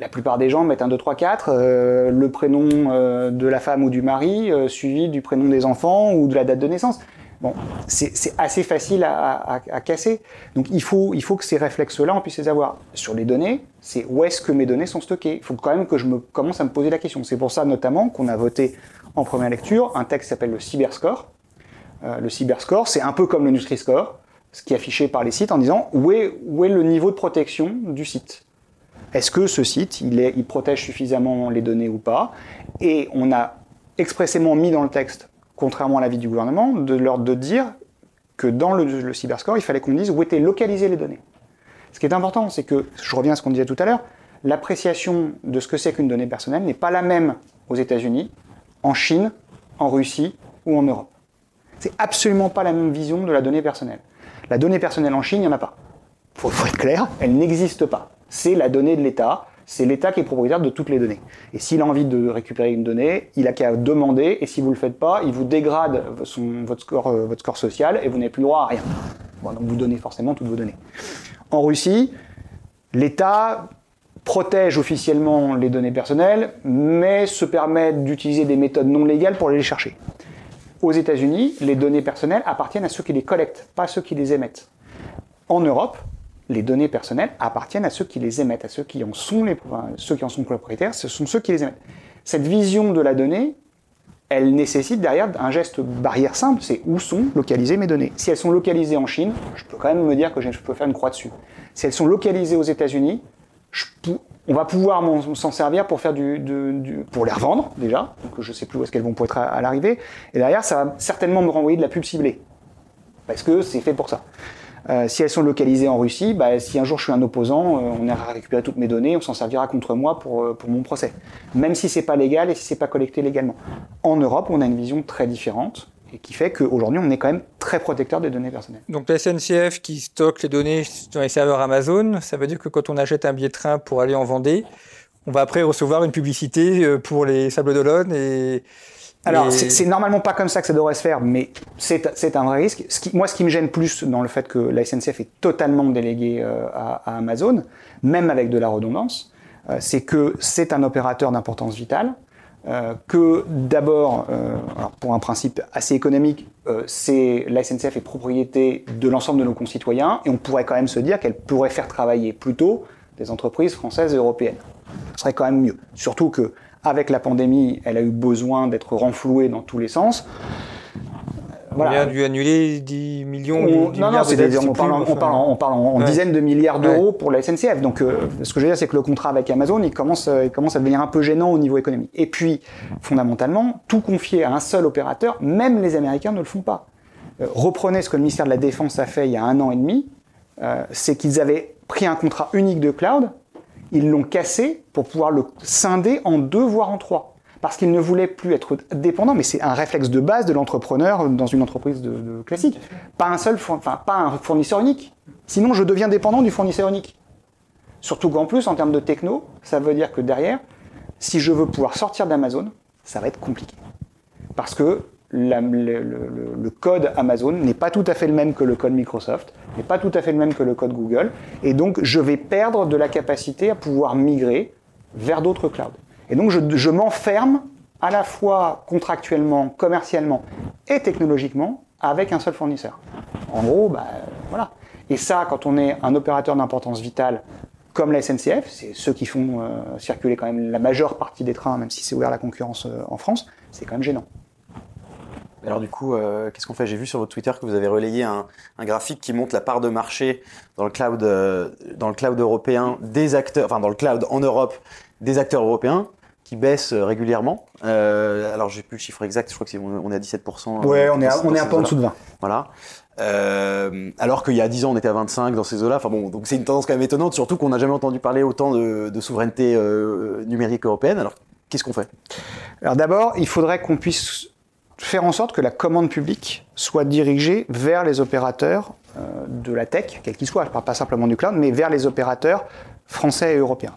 la plupart des gens mettent un 2, 3, 4, euh, le prénom euh, de la femme ou du mari euh, suivi du prénom des enfants ou de la date de naissance. Bon, c'est assez facile à, à- à casser. Donc il faut, il faut que ces réflexes-là, on puisse les avoir. Sur les données, c'est où est-ce que mes données sont stockées. Il faut quand même que je me commence à me poser la question. C'est pour ça notamment qu'on a voté en première lecture un texte qui s'appelle le Cyberscore. Euh, le Cyberscore, c'est un peu comme le Nutri-Score, ce qui est affiché par les sites en disant où est, le niveau de protection du site? Est-ce que ce site, il, protège suffisamment les données ou pas? Et on a expressément mis dans le texte, contrairement à l'avis du gouvernement, de leur de dire que dans le cyberscore, il fallait qu'on dise où étaient localisées les données. Ce qui est important, c'est que, je reviens à ce qu'on disait tout à l'heure, l'appréciation de ce que c'est qu'une donnée personnelle n'est pas la même aux États-Unis, en Chine, en Russie ou en Europe. C'est absolument pas la même vision de la donnée personnelle. La donnée personnelle en Chine, il n'y en a pas. Il faut, faut être clair, elle n'existe pas. C'est la donnée de l'État, c'est l'État qui est propriétaire de toutes les données. Et s'il a envie de récupérer une donnée, il a qu'à demander, et si vous ne le faites pas, il vous dégrade son- votre, score, euh, votre score social et vous n'avez plus droit à rien. Donc vous donnez forcément toutes vos données. En Russie, l'État protègent officiellement les données personnelles, mais se permettent d'utiliser des méthodes non légales pour les chercher. Aux États-Unis, les données personnelles appartiennent à ceux qui les collectent, pas à ceux qui les émettent. En Europe, les données personnelles appartiennent à ceux qui les émettent, à ceux qui en sont les, ceux qui en sont propriétaires, ce sont ceux qui les émettent. Cette vision de la donnée, elle nécessite derrière un geste barrière simple, c'est où sont localisées mes données. Si elles sont localisées en Chine, je peux quand même me dire que je peux faire une croix dessus. Si elles sont localisées aux États-Unis, on va pouvoir s'en servir pour faire du, pour les revendre déjà, donc je sais plus où est-ce qu'elles vont pour être à, à l'arrivée. Et derrière, ça va certainement me renvoyer de la pub ciblée, parce que c'est fait pour ça. Euh, si elles sont localisées en Russie, bah, si un jour je suis un opposant, euh, on ira récupérer toutes mes données, on s'en servira contre moi pour, euh, pour mon procès. Même si c'est pas légal et si c'est pas collecté légalement. En Europe, on a une vision très différente et qui fait qu'aujourd'hui, on est quand même très protecteur des données personnelles. Donc la SNCF qui stocke les données dans les serveurs Amazon, ça veut dire que quand on achète un billet de train pour aller en Vendée, on va après recevoir une publicité pour les Sables d'Olonne et alors, c'est normalement pas comme ça que ça devrait se faire, mais c'est un vrai risque. Ce qui, moi, ce qui me gêne plus dans le fait que la SNCF est totalement déléguée euh, à, à, Amazon, même avec de la redondance, euh, c'est que c'est un opérateur d'importance vitale, euh, que d'abord, euh, pour un principe assez économique, euh, c'est la SNCF est propriété de l'ensemble de nos concitoyens, et on pourrait quand même se dire qu'elle pourrait faire travailler plutôt des entreprises françaises et européennes. Ce serait quand même mieux. Surtout que avec la pandémie, elle a eu besoin d'être renflouée dans tous les sens. Voilà. On a dû annuler 10 millions, on, 10 non, non, des, on, parle, on, parle, on, parle, en, ouais. dizaines de milliards d'euros ouais. pour la SNCF. Donc, euh, ce que je veux dire, c'est que le contrat avec Amazon, il commence, il commence à devenir un peu gênant au niveau économique. Et puis, fondamentalement, tout confier à un seul opérateur, même les Américains ne le font pas. Euh, reprenez ce que le ministère de la Défense a fait il y a un an et demi, euh, c'est qu'ils avaient pris un contrat unique de cloud, ils l'ont cassé pour pouvoir le scinder en deux, voire en trois. Parce qu'ils ne voulaient plus être dépendants, mais c'est un réflexe de base de l'entrepreneur dans une entreprise classique. Pas un seul, pas un fournisseur unique. Sinon, je deviens dépendant du fournisseur unique. Surtout qu'en plus, en termes de techno, ça veut dire que derrière, si je veux pouvoir sortir d'Amazon, ça va être compliqué. Parce que le, code Amazon n'est pas tout à fait le même que le code Microsoft, n'est pas tout à fait le même que le code Google, et donc je vais perdre de la capacité à pouvoir migrer vers d'autres clouds. Et donc je, m'enferme à la fois contractuellement, commercialement et technologiquement avec un seul fournisseur. En gros, bah, voilà. Et ça, quand on est un opérateur d'importance vitale comme la SNCF, c'est ceux qui font euh, circuler quand même la majeure partie des trains, même si c'est ouvert à la concurrence euh, en France, c'est quand même gênant. Alors du coup, euh, qu'est-ce qu'on fait? J'ai vu sur votre Twitter que vous avez relayé un, graphique qui montre la part de marché dans le cloud européen des acteurs, enfin dans le cloud en Europe des acteurs européens qui baissent régulièrement. Euh, alors j'ai plus le chiffre exact, je crois que on est à 17%. Ouais, on est à, on est un peu en dessous de 20. Voilà. Euh, alors qu'il y a 10 ans, on était à 25 dans ces eaux-là. Enfin bon, donc c'est une tendance quand même étonnante, surtout qu'on n'a jamais entendu parler autant de, de souveraineté euh, numérique européenne. Alors qu'est-ce qu'on fait? Alors d'abord, il faudrait qu'on puisse faire en sorte que la commande publique soit dirigée vers les opérateurs euh, de la tech, quels qu'ils soient, je ne parle pas simplement du cloud, mais vers les opérateurs français et européens.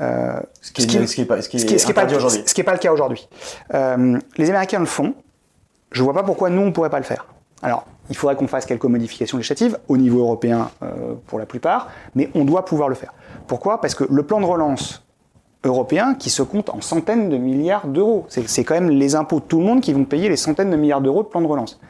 Euh, ce qui n'est pas, le cas aujourd'hui. Euh, les Américains le font. Je ne vois pas pourquoi nous, on ne pourrait pas le faire. Alors, il faudrait qu'on fasse quelques modifications législatives au niveau européen euh, pour la plupart, mais on doit pouvoir le faire. Pourquoi? Parce que le plan de relance européen qui se compte en centaines de milliards d'euros. C'est quand même les impôts de tout le monde qui vont payer les centaines de milliards d'euros de plan de relance.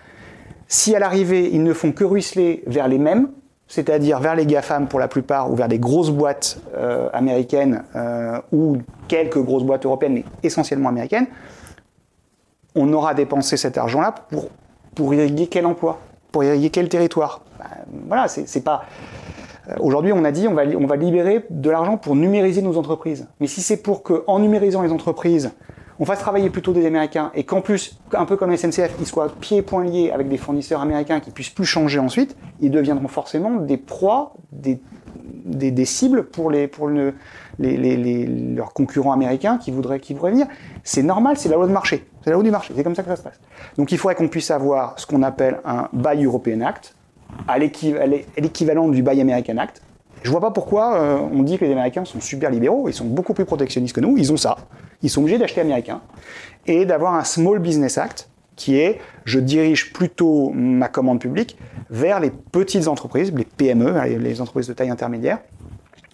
Si à l'arrivée, ils ne font que ruisseler vers les mêmes, c'est-à-dire vers les GAFAM pour la plupart, ou vers des grosses boîtes euh, américaines, euh, ou quelques grosses boîtes européennes, mais essentiellement américaines, on aura dépensé cet argent-là pour, pour irriguer quel emploi Pour irriguer quel territoire ben, Voilà, c'est pas... Aujourd'hui, on a dit on va, on va libérer de l'argent pour numériser nos entreprises. Mais si c'est pour qu'en numérisant les entreprises, on fasse travailler plutôt des Américains et qu'en plus, un peu comme SNCF, ils soient pieds et poings liés avec des fournisseurs américains qui puissent plus changer ensuite, ils deviendront forcément des proies, des, cibles pour, les, pour le, les, les, les, leurs concurrents américains qui voudraient, qui voudraient venir. C'est normal, c'est la loi de marché. C'est la loi du marché, c'est comme ça que ça se passe. Donc il faudrait qu'on puisse avoir ce qu'on appelle un Buy European Act, à l'équivalent du Buy American Act. Je vois pas pourquoi euh, on dit que les Américains sont super libéraux, ils sont beaucoup plus protectionnistes que nous, ils ont ça. Ils sont obligés d'acheter américain et d'avoir un Small Business Act qui est je dirige plutôt ma commande publique vers les petites entreprises, les PME, les entreprises de taille intermédiaire,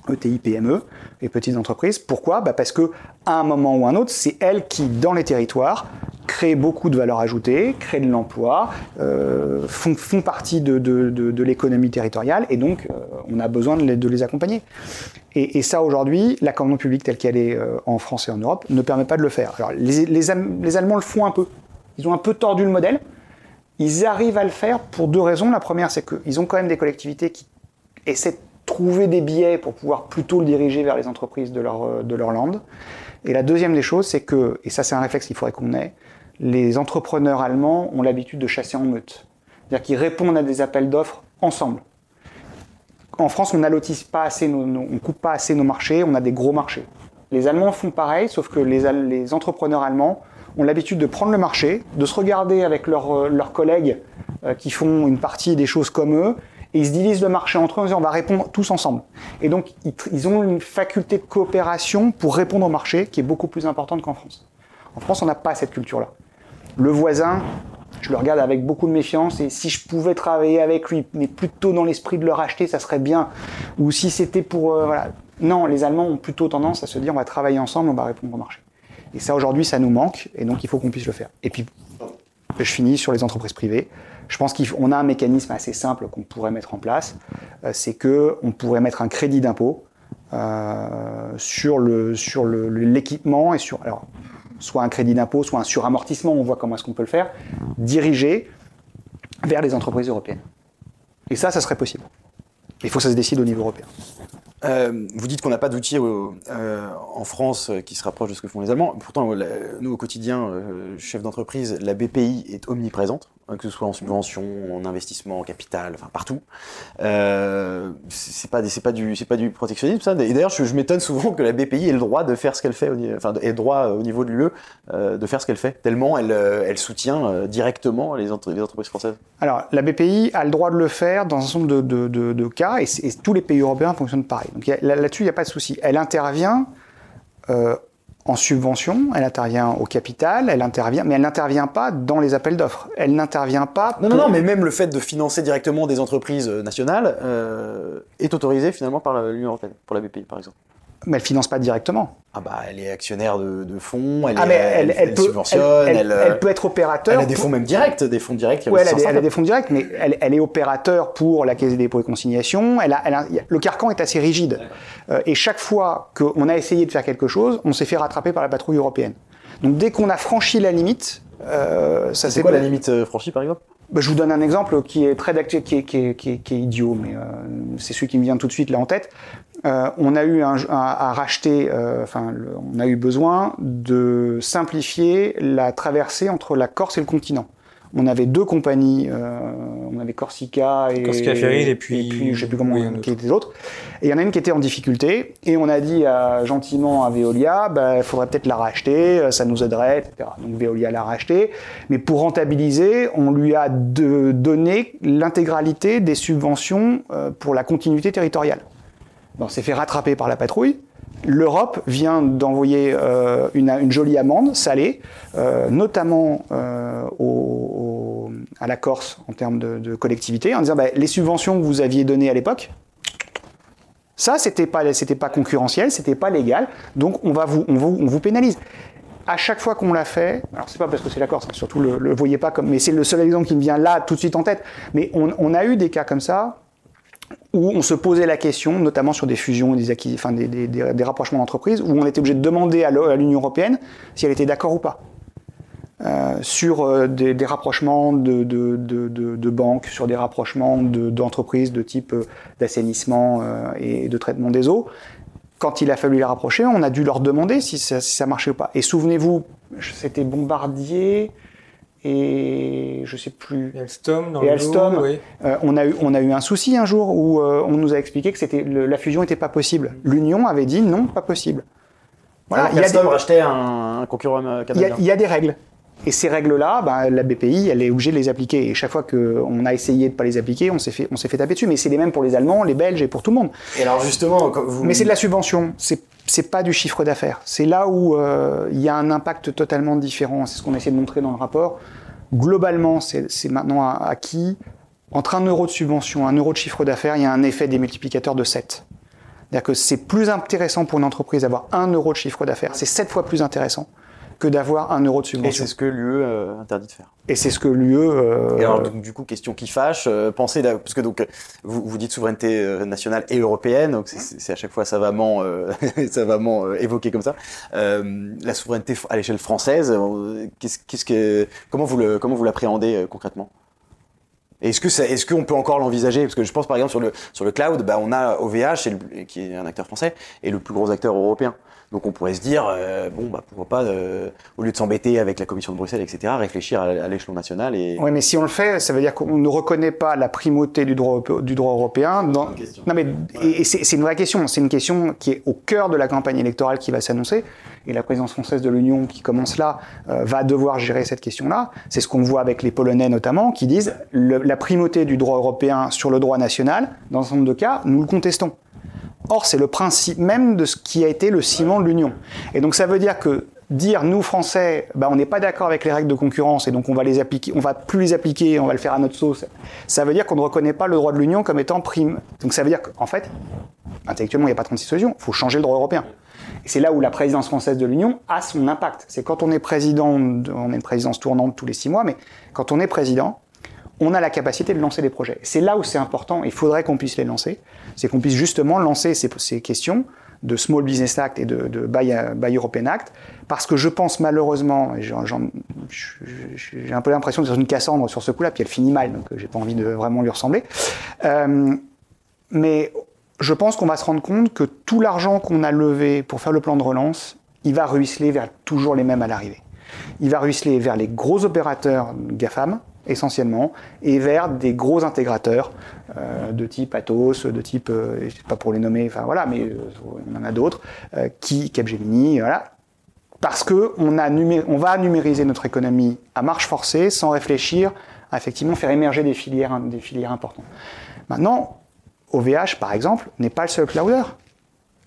ETI, PME et petites entreprises. Pourquoi? Bah Parce que à un moment ou un autre, c'est elles qui, dans les territoires, créent beaucoup de valeur ajoutée, créent de l'emploi, euh, font, font, partie de, de, de, l'économie territoriale, et donc euh, on a besoin de les, les accompagner. Et, et ça, aujourd'hui, la commande publique telle qu'elle est euh, en France et en Europe ne permet pas de le faire. Alors, les, les, les Allemands le font un peu. Ils ont un peu tordu le modèle. Ils arrivent à le faire pour deux raisons. La première, c'est qu'ils ont quand même des collectivités qui essaient trouver des biais pour pouvoir plutôt le diriger vers les entreprises de leur, de leur land. Et la deuxième des choses, c'est que, et ça c'est un réflexe qu'il faudrait qu'on ait, les entrepreneurs allemands ont l'habitude de chasser en meute. C'est-à-dire qu'ils répondent à des appels d'offres ensemble. En France, on n'allotisse pas assez, nos, nos, on coupe pas assez nos marchés, on a des gros marchés. Les Allemands font pareil, sauf que les, les entrepreneurs allemands ont l'habitude de prendre le marché, de se regarder avec leurs, leurs collègues euh, qui font une partie des choses comme eux, et ils se divisent le marché entre eux en disant on va répondre tous ensemble. Et donc ils, ont une faculté de coopération pour répondre au marché qui est beaucoup plus importante qu'en France. En France, on n'a pas cette culture-là. Le voisin, je le regarde avec beaucoup de méfiance et si je pouvais travailler avec lui, mais plutôt dans l'esprit de le racheter, ça serait bien. Ou si c'était pour... Euh, voilà. Non, les Allemands ont plutôt tendance à se dire on va travailler ensemble, on va répondre au marché. Et ça, aujourd'hui, ça nous manque et donc il faut qu'on puisse le faire. Et puis, je finis sur les entreprises privées. Je pense qu'on a un mécanisme assez simple qu'on pourrait mettre en place. Euh, c'est qu'on pourrait mettre un crédit d'impôt euh, sur l'équipement et sur alors soit un crédit d'impôt, soit un suramortissement, on voit comment est-ce qu'on peut le faire, dirigé vers les entreprises européennes. Et ça, ça serait possible. Il faut que ça se décide au niveau européen. Euh, vous dites qu'on n'a pas d'outils euh, en France qui se rapprochent de ce que font les Allemands. Pourtant, nous, au quotidien, euh, chef d'entreprise, la BPI est omniprésente, que ce soit en subvention, en investissement, en capital, enfin partout. Euh, c'est pas, pas du, pas du protectionnisme, ça. Et d'ailleurs, je, m'étonne souvent que la BPI ait le droit de faire ce qu'elle fait, enfin, ait le droit au niveau de l'UE euh, de faire ce qu'elle fait, tellement elle, elle soutient directement les, entre, les, entreprises françaises. Alors, la BPI a le droit de le faire dans un nombre de, de, cas, et, tous les pays européens fonctionnent pareil. Donc là-dessus, il n'y a pas de souci. Elle intervient euh, en subvention, elle intervient au capital, elle intervient, mais elle n'intervient pas dans les appels d'offres. Elle n'intervient pas. Non, pour... non, non, mais même le fait de financer directement des entreprises nationales euh, est autorisé finalement par l'Union européenne, pour la BPI par exemple. Mais elle finance pas directement. Ah bah, elle est actionnaire de, de fonds, elle, ah, est, elle, elle, elle peut, subventionne, elle, elle, peut être opérateur. Elle a des fonds même directs, des fonds directs. Ouais, elle a, des, elle a des fonds directs, mais elle, est opérateur pour la Caisse des dépôts et consignations. Elle a, a, le carcan est assez rigide. Euh, et chaque fois qu'on a essayé de faire quelque chose, on s'est fait rattraper par la patrouille européenne. Donc dès qu'on a franchi la limite, euh, ça c'est quoi la limite franchie par exemple? Bah, je vous donne un exemple qui est très qui est, qui est, qui est, qui est idiot, mais euh, c'est celui qui me vient tout de suite là en tête. Euh, on a eu un, un, à racheter, euh, enfin, le, on a eu besoin de simplifier la traversée entre la Corse et le continent. On avait deux compagnies, euh, on avait Corsica et Corsica Ferry et puis, et puis je sais plus comment oui, qui étaient les autres. Et il y en a une qui était en difficulté et on a dit à, gentiment à Veolia, il bah, faudrait peut-être la racheter, ça nous aiderait, etc. Donc Veolia l'a racheté, mais pour rentabiliser, on lui a de, donné l'intégralité des subventions euh, pour la continuité territoriale. On s'est fait rattraper par la patrouille. L'Europe vient d'envoyer euh, une, une, jolie amende salée, euh, notamment euh, au, à la Corse en termes de, collectivité, en disant bah, les subventions que vous aviez données à l'époque, ça c'était pas c'était pas concurrentiel, c'était pas légal, donc on va vous on vous, on vous pénalise. À chaque fois qu'on l'a fait, alors c'est pas parce que c'est la Corse, hein, surtout le, le voyez pas comme, mais c'est le seul exemple qui me vient là tout de suite en tête. Mais on a eu des cas comme ça où on se posait la question, notamment sur des fusions, des, acquis, enfin des, des, des, rapprochements d'entreprises, où on était obligé de demander à l'Union européenne si elle était d'accord ou pas. Euh, sur euh, des, rapprochements de, de, de, de, banques, sur des rapprochements d'entreprises de, type euh, d'assainissement et de traitement des eaux. Quand il a fallu les rapprocher, on a dû leur demander si ça, si ça marchait ou pas. Et souvenez-vous, c'était Bombardier, et je sais plus. Et Alstom, dans et Alstom, oui. euh, on a eu on a eu un souci un jour où euh, on nous a expliqué que c'était la fusion n'était pas possible. L'Union avait dit non, pas possible. Voilà, il y a Alstom des... rachetait un, un concurrent canadien. Il y, y, a des règles. Et ces règles-là, ben, la BPI, elle est obligée de les appliquer. Et chaque fois qu'on a essayé de pas les appliquer, on s'est fait, on s'est fait taper dessus. Mais c'est les mêmes pour les Allemands, les Belges et pour tout le monde. Et alors justement, vous... mais c'est de la subvention. C'est c'est pas du chiffre d'affaires. C'est là où euh, il y a un impact totalement différent. C'est ce qu'on essaie de montrer dans le rapport. Globalement, c'est maintenant acquis. Entre un euro de subvention et un euro de chiffre d'affaires, il y a un effet des multiplicateurs de 7. C'est-à-dire que c'est plus intéressant pour une entreprise d'avoir 1 euro de chiffre d'affaires. C'est 7 fois plus intéressant que d'avoir 1 euro de Et subvention. c'est ce que l'UE euh, interdit de faire. Et c'est ce que l'UE. euh, Et alors, donc, du coup, question qui fâche, euh, pensez, parce que donc, euh, vous, vous dites souveraineté nationale et européenne, donc c'est- à chaque fois savamment, *laughs* savamment évoqué comme ça. La souveraineté à l'échelle française, qu'est-ce, qu'est-ce que, comment vous le, comment vous l'appréhendez concrètement? Et Est-ce que ça, est-ce qu'on peut encore l'envisager? Parce que je pense par exemple sur le sur le cloud, bah, on a OVH le- qui est un acteur français et le plus gros acteur européen. Donc on pourrait se dire euh, bon bah pourquoi pas euh, au lieu de s'embêter avec la Commission de Bruxelles etc réfléchir à, à l'échelon national et Oui, mais si on le fait, ça veut dire qu'on ne reconnaît pas la primauté du droit, du droit européen. Dans... une question. Non, mais et, et c'est c'est une vraie question. C'est une question qui est au cœur de la campagne électorale qui va s'annoncer. Et la présidence française de l'Union qui commence là euh, va devoir gérer cette question-là. C'est ce qu'on voit avec les Polonais notamment, qui disent le- la primauté du droit européen sur le droit national. Dans un certain nombre de cas, nous le contestons. Or, c'est le principe même de ce qui a été le ciment de l'Union. Et donc, ça veut dire que dire nous Français, bah, on n'est pas d'accord avec les règles de concurrence et donc on va les appliquer, on va plus les appliquer, on va le faire à notre sauce. Ça veut dire qu'on ne reconnaît pas le droit de l'Union comme étant prime. Donc ça veut dire qu'en fait, intellectuellement, il n'y a pas 36 solutions. Il faut changer le droit européen. Et c'est là où la présidence française de l'Union a son impact. C'est quand on est président, de- on est une présidence tournante tous les six mois, mais quand on est président, on a la capacité de lancer des projets. C'est là où c'est important, il faudrait qu'on puisse les lancer, c'est qu'on puisse justement lancer ces, questions de Small Business Act et de, Buy, European Act, parce que je pense malheureusement, j'ai un peu l'impression d'être une Cassandre sur ce coup-là, puis elle finit mal, donc euh, j'ai pas envie de vraiment lui ressembler. Euh, mais je pense qu'on va se rendre compte que tout l'argent qu'on a levé pour faire le plan de relance, il va ruisseler vers toujours les mêmes à l'arrivée. Il va ruisseler vers les gros opérateurs GAFAM, essentiellement, et vers des gros intégrateurs euh, de type Atos, de type, euh, je sais pas pour les nommer, enfin voilà, mais euh, on en a d'autres, qui, Capgemini, voilà, parce que on, a on va numériser notre économie à marche forcée sans réfléchir à effectivement faire émerger des filières, des filières importantes. Maintenant, OVH, par exemple, n'est pas le seul clouder.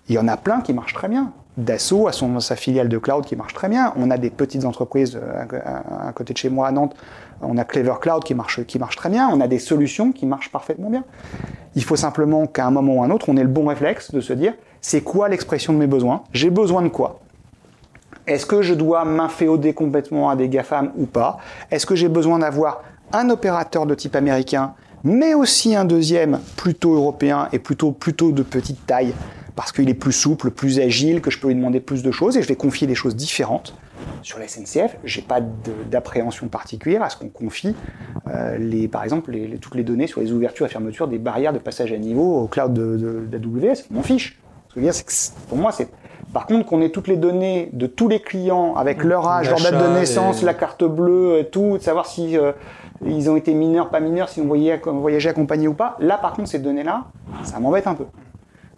Il y en a plein qui marchent très bien. Dassault a son, sa filiale de cloud qui marche très bien. On a des petites entreprises à- à côté de chez moi à Nantes. On a Clever Cloud qui marche, très bien. On a des solutions qui marchent parfaitement bien. Il faut simplement qu'à un moment ou un autre, on ait le bon réflexe de se dire c'est quoi l'expression de mes besoins? J'ai besoin de quoi? Est-ce que je dois m'inféoder complètement à des GAFAM ou pas? Est-ce que j'ai besoin d'avoir un opérateur de type américain, mais aussi un deuxième plutôt européen et plutôt, plutôt de petite taille? Parce qu'il est plus souple, plus agile, que je peux lui demander plus de choses et je vais confier des choses différentes. Sur la SNCF, j'ai pas d'appréhension particulière à ce qu'on confie, euh, les, par exemple, les- les- toutes les données sur les ouvertures et fermetures des barrières de passage à niveau au cloud d'AWS. M'en fiche. Ce que je veux dire, c'est que pour moi, c'est par contre qu'on ait toutes les données de tous les clients avec leur âge, leur date de naissance, la carte bleue, et tout, de savoir si euh, ils ont été mineurs, pas mineurs, si on voyait voyagé accompagné ou pas. Là, par contre, ces données-là, ça m'embête un peu.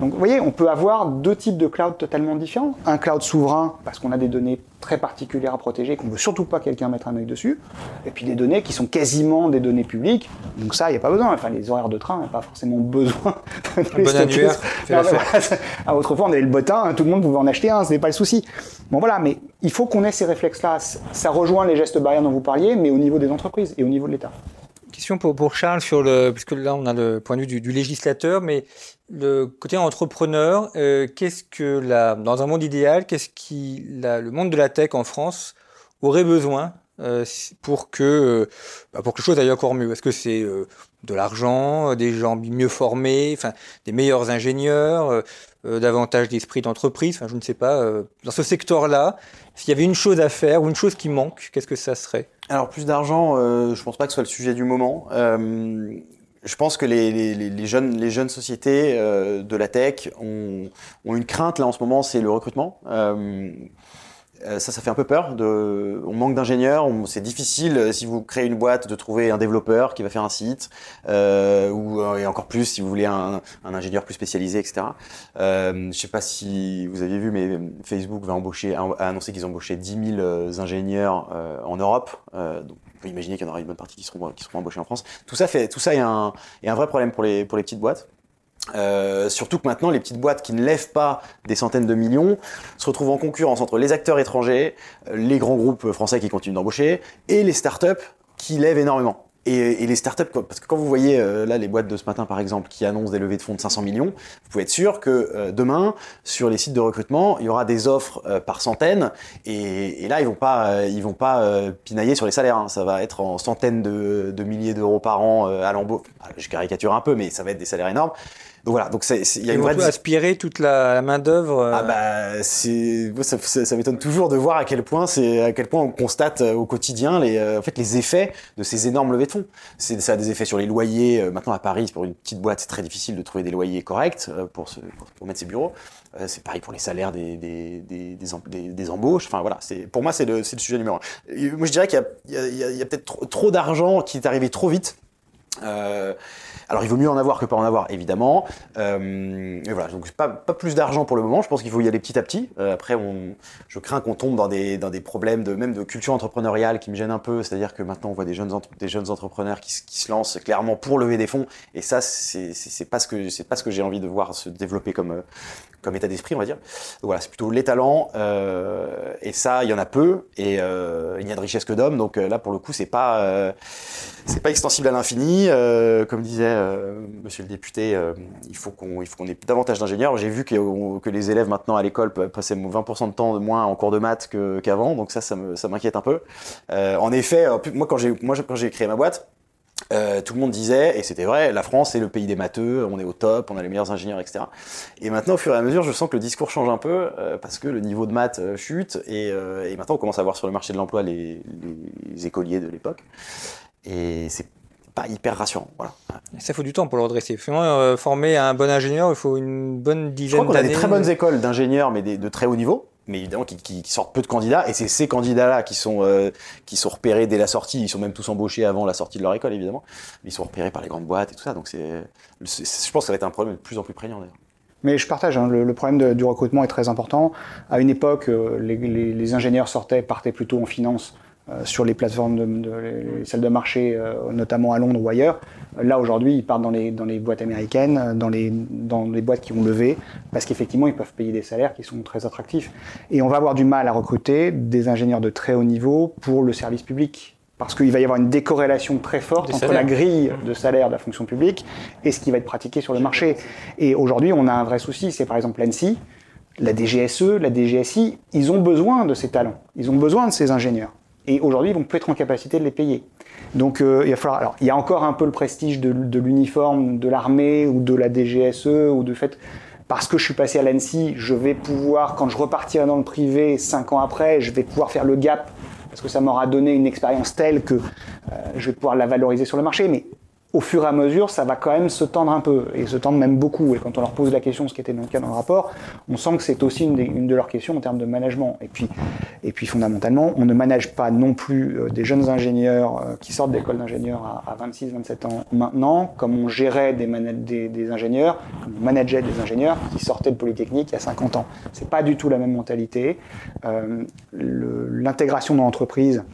Donc, vous voyez, on peut avoir deux types de cloud totalement différents. Un cloud souverain, parce qu'on a des données très particulières à protéger, et qu'on veut surtout pas quelqu'un mettre un œil dessus. Et puis des données qui sont quasiment des données publiques. Donc ça, il n'y a pas besoin. Enfin, les horaires de train, il n'y a pas forcément besoin *laughs* de les bon annuaire fait Non, voilà, *laughs* ah, autrefois, on avait le bottin, hein, tout le monde pouvait en acheter un, ce n'est pas le souci. Bon voilà, mais il faut qu'on ait ces réflexes-là. Ça rejoint les gestes barrières dont vous parliez, mais au niveau des entreprises et au niveau de l'État. Question pour, pour Charles sur le, puisque là on a le point de vue du, du législateur, mais le côté entrepreneur, euh, qu'est-ce que la, dans un monde idéal, qu'est-ce qui la- le monde de la tech en France aurait besoin euh, pour que euh, bah, pour que les choses aillent encore mieux? Est-ce que c'est de l'argent, des gens mieux formés, enfin des meilleurs ingénieurs, davantage d'esprit d'entreprise, enfin je ne sais pas. dans ce secteur-là, s'il y avait une chose à faire ou une chose qui manque, qu'est-ce que ça serait? Alors plus d'argent, euh, je pense pas que ce soit le sujet du moment. Je pense que les, jeunes, sociétés euh, de la tech ont, une crainte là en ce moment, c'est le recrutement. Euh, ça, ça fait un peu peur. De, on manque d'ingénieurs. on- C'est difficile euh, si vous créez une boîte de trouver un développeur qui va faire un site, euh, ou euh, et encore plus si vous voulez un, un ingénieur plus spécialisé, etc. Euh, je sais pas si vous aviez vu, mais Facebook va embaucher, a annoncé qu'ils embauchaient 10 000 euh, ingénieurs euh, en Europe. Euh, donc on peut imaginer qu'il y en aura une bonne partie qui seront, qui seront embauchés en France. Tout ça fait, tout ça est un, est un vrai problème pour les, pour les petites boîtes. Euh, surtout que maintenant, les petites boîtes qui ne lèvent pas des centaines de millions se retrouvent en concurrence entre les acteurs étrangers, les grands groupes français qui continuent d'embaucher et les startups qui lèvent énormément. Et, et les startups, parce que quand vous voyez euh, là les boîtes de ce matin par exemple qui annoncent des levées de fonds de 500 millions, vous pouvez être sûr que euh, demain sur les sites de recrutement, il y aura des offres euh, par centaines et, et là ils vont pas, euh, ils vont pas euh, pinailler sur les salaires. hein. Ça va être en centaines de, de milliers d'euros par an à l'embauche. Je caricature un peu, mais ça va être des salaires énormes. Donc voilà, donc c'est- il y a une vraie aspirer toute la main d'œuvre. euh, ah bah c'est moi, ça, ça, ça m'étonne toujours de voir à quel point c'est à quel point on constate euh, au quotidien les euh, en fait les effets de ces énormes levées de fonds. C'est ça a des effets sur les loyers. Maintenant à Paris pour une petite boîte c'est très difficile de trouver des loyers corrects pour se, pour, pour mettre ses bureaux. C'est pareil pour les salaires des des des, des, em- des- des embauches. Enfin voilà c'est pour moi c'est le c'est le sujet numéro un. Moi je dirais qu'il y a il y a, il y a- il y a peut-être trop, trop d'argent qui est arrivé trop vite. Euh, alors il vaut mieux en avoir que pas en avoir évidemment. Euh, et voilà, donc pas, pas plus d'argent pour le moment. Je pense qu'il faut y aller petit à petit. Euh, après, on, je crains qu'on tombe dans des, dans des problèmes de même de culture entrepreneuriale qui me gênent un peu. C'est-à-dire que maintenant on voit des jeunes, des jeunes entrepreneurs qui, se- qui se lancent clairement pour lever des fonds. Et ça, c'est pas ce que c'est pas ce que j'ai envie de voir se développer comme euh, comme état d'esprit, on va dire. Donc voilà, c'est plutôt les talents. euh, et ça, il y en a peu. Et euh, il n'y a de richesse que d'hommes. Donc euh, là, pour le coup, c'est pas euh, c'est pas extensible à l'infini. Euh, comme disait euh, Monsieur le député, il faut qu'on qu'on ait davantage d'ingénieurs. J'ai vu que, que les élèves maintenant à l'école passer 20% de temps de moins en cours de maths qu'avant. donc ça, ça m'inquiète un peu. En effet, moi quand j'ai créé ma boîte. Euh, tout le monde disait, et c'était vrai, la France est le pays des matheux, on est au top, on a les meilleurs ingénieurs, etc. Et maintenant, au fur et à mesure, je sens que le discours change un peu, euh, parce que le niveau de maths euh, chute, et, et maintenant on commence à voir sur le marché de l'emploi les, les écoliers de l'époque. Et c'est pas hyper rassurant. Voilà. Ça faut du temps pour le redresser. Finalement, former un bon ingénieur, il faut une bonne Je dizaine crois qu'on a d'années. des très bonnes écoles d'ingénieurs, mais des- de très haut niveau, mais évidemment qui, sortent peu de candidats, et c'est ces candidats-là qui sont euh, qui sont repérés dès la sortie. Ils sont même tous embauchés avant la sortie de leur école, évidemment. Ils sont repérés par les grandes boîtes et tout ça. Donc c'est, je pense que ça va être un problème de plus en plus prégnant d'ailleurs. Mais je partage, hein, le, problème du recrutement est très important. À une époque, euh, les, les- ingénieurs sortaient, partaient plutôt en finance sur les plateformes, de, de- les, les salles de marché, euh, notamment à Londres ou ailleurs. Là, aujourd'hui, ils partent dans les, dans les boîtes américaines, euh, dans les, dans les boîtes qui ont levé, parce qu'effectivement, ils peuvent payer des salaires qui sont très attractifs. Et on va avoir du mal à recruter des ingénieurs de très haut niveau pour le service public. Parce qu'il va y avoir une décorrélation très forte entre la grille de salaire de la fonction publique et ce qui va être pratiqué sur le marché. Et aujourd'hui, on a un vrai souci, c'est par exemple l'ANSI, la DGSE, la DGSI, ils ont besoin de ces talents, ils ont besoin de ces ingénieurs. Et aujourd'hui, ils vont plus être en capacité de les payer. Donc euh, il va falloir. Alors, il y a encore un peu le prestige de, l'uniforme de l'armée ou de la DGSE ou de fait. Parce que je suis passé à l'ANSI, je vais pouvoir, quand je repartirai dans le privé cinq ans après, je vais pouvoir faire le gap parce que ça m'aura donné une expérience telle que euh, je vais pouvoir la valoriser sur le marché. Mais au fur et à mesure, ça va quand même se tendre un peu, et se tendre même beaucoup. Et quand on leur pose la question, ce qui était le cas dans le rapport, on sent que c'est aussi une, de leurs questions en termes de management. Et puis, et puis fondamentalement, on ne manage pas non plus euh, des jeunes ingénieurs euh, qui sortent d'école d'ingénieurs à, 26-27 ans maintenant, comme on gérait des, ingénieurs, comme on manageait des ingénieurs qui sortaient de Polytechnique il y a 50 ans. C'est pas du tout la même mentalité. Euh, L'intégration dans l'entreprise,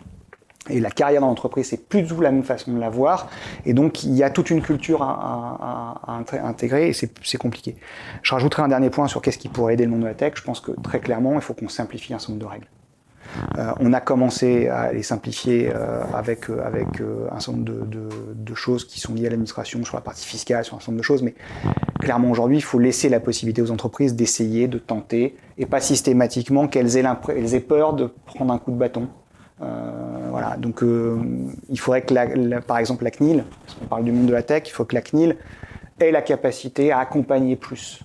et la carrière dans l'entreprise, c'est plus du tout la même façon de la voir. Et donc, il y a toute une culture à, à- à- intégrer et c'est compliqué. Je rajouterai un dernier point sur qu'est-ce qui pourrait aider le monde de la tech. Je pense que très clairement, il faut qu'on simplifie un certain nombre de règles. Euh, on a commencé à les simplifier euh, avec, euh, avec euh, un certain nombre de, de- de choses qui sont liées à l'administration, sur la partie fiscale, sur un certain nombre de choses, mais clairement aujourd'hui, il faut laisser la possibilité aux entreprises d'essayer, de tenter, et pas systématiquement qu'elles aient, aient peur de prendre un coup de bâton. Euh, voilà, donc euh, il faudrait que, la- par exemple, la CNIL, parce qu'on parle du monde de la tech, il faut que la CNIL ait la capacité à accompagner plus.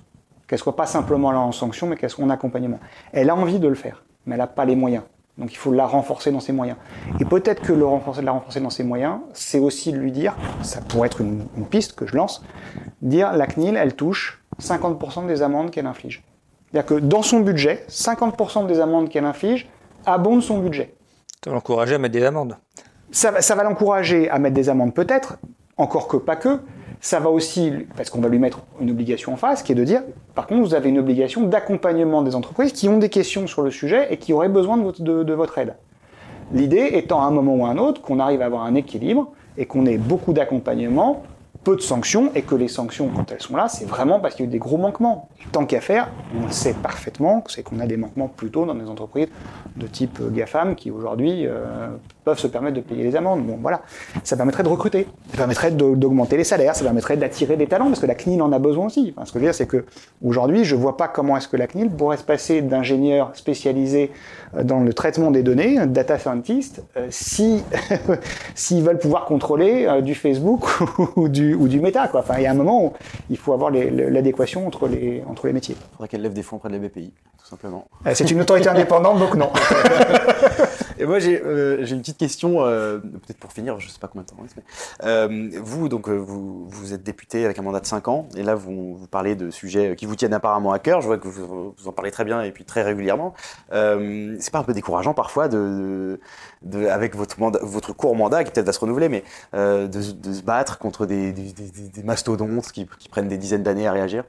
Qu'elle soit pas simplement là en sanction, mais qu'elle soit en accompagnement. Elle a envie de le faire, mais elle n'a pas les moyens. Donc il faut la renforcer dans ses moyens. Et peut-être que le renforcer, la renforcer dans ses moyens, c'est aussi de lui dire, ça pourrait être une, une piste que je lance, dire la CNIL, elle touche 50% des amendes qu'elle inflige. C'est-à-dire que dans son budget, 50% des amendes qu'elle inflige abondent son budget. Ça va l'encourager à mettre des amendes. Ça, va- l'encourager à mettre des amendes peut-être, encore que pas que. Ça va aussi, parce qu'on va lui mettre une obligation en face, qui est de dire, par contre, vous avez une obligation d'accompagnement des entreprises qui ont des questions sur le sujet et qui auraient besoin de votre, de votre aide. L'idée étant à un moment ou à un autre qu'on arrive à avoir un équilibre et qu'on ait beaucoup d'accompagnement, de sanctions, et que les sanctions, quand elles sont là, c'est vraiment parce qu'il y a eu des gros manquements. Tant qu'à faire, on le sait parfaitement, c'est qu'on a des manquements plutôt dans des entreprises de type euh, GAFAM qui aujourd'hui euh, peuvent se permettre de payer les amendes. Bon, voilà. Ça permettrait de recruter, ça permettrait d'augmenter les salaires, ça permettrait d'attirer des talents, parce que la CNIL en a besoin aussi. Enfin, ce que je veux dire, c'est que aujourd'hui, je vois pas comment est-ce que la CNIL pourrait se passer d'ingénieurs spécialisés euh, dans le traitement des données, data scientist, euh, si *laughs* s'ils veulent pouvoir contrôler euh, du Facebook *laughs* ou du, ou du Meta. Quoi. Enfin, il y a un moment où il faut avoir l'adéquation entre les, entre les métiers. Il faudrait qu'elle lève des fonds auprès de la BPI, tout simplement. C'est une autorité indépendante, donc non. *laughs* Et moi, j'ai une petite question, peut-être pour finir, je ne sais pas combien de temps. Euh, vous, donc, vous, vous êtes député avec un mandat de 5 ans, et là, vous, vous parlez de sujets qui vous tiennent apparemment à cœur. Je vois que vous, vous en parlez très bien et puis très régulièrement. Euh, c'est pas un peu décourageant parfois de, avec votre, court mandat qui peut-être va se renouveler, mais euh, de, se battre contre des, mastodontes qui, qui, prennent des dizaines d'années à réagir?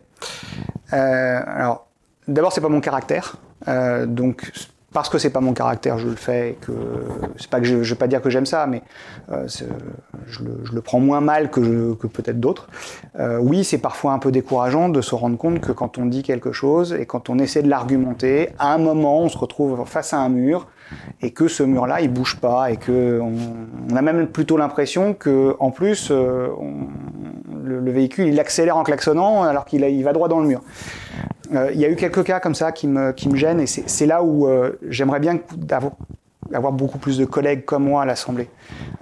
Euh, Alors, d'abord, c'est pas mon caractère, euh, donc parce que c'est pas mon caractère, je le fais. que c'est pas que je, je vais pas dire que j'aime ça, mais euh, je, le, prends moins mal que, peut-être d'autres. Euh, oui, c'est parfois un peu décourageant de se rendre compte que quand on dit quelque chose et quand on essaie de l'argumenter, à un moment, on se retrouve face à un mur et que ce mur-là, il bouge pas et que on, a même plutôt l'impression que, en plus, euh, le, le, véhicule il accélère en klaxonnant alors qu'il il va droit dans le mur. Euh, il y a eu quelques cas comme ça qui me, gênent et c'est là où euh, j'aimerais bien avoir, beaucoup plus de collègues comme moi à l'Assemblée.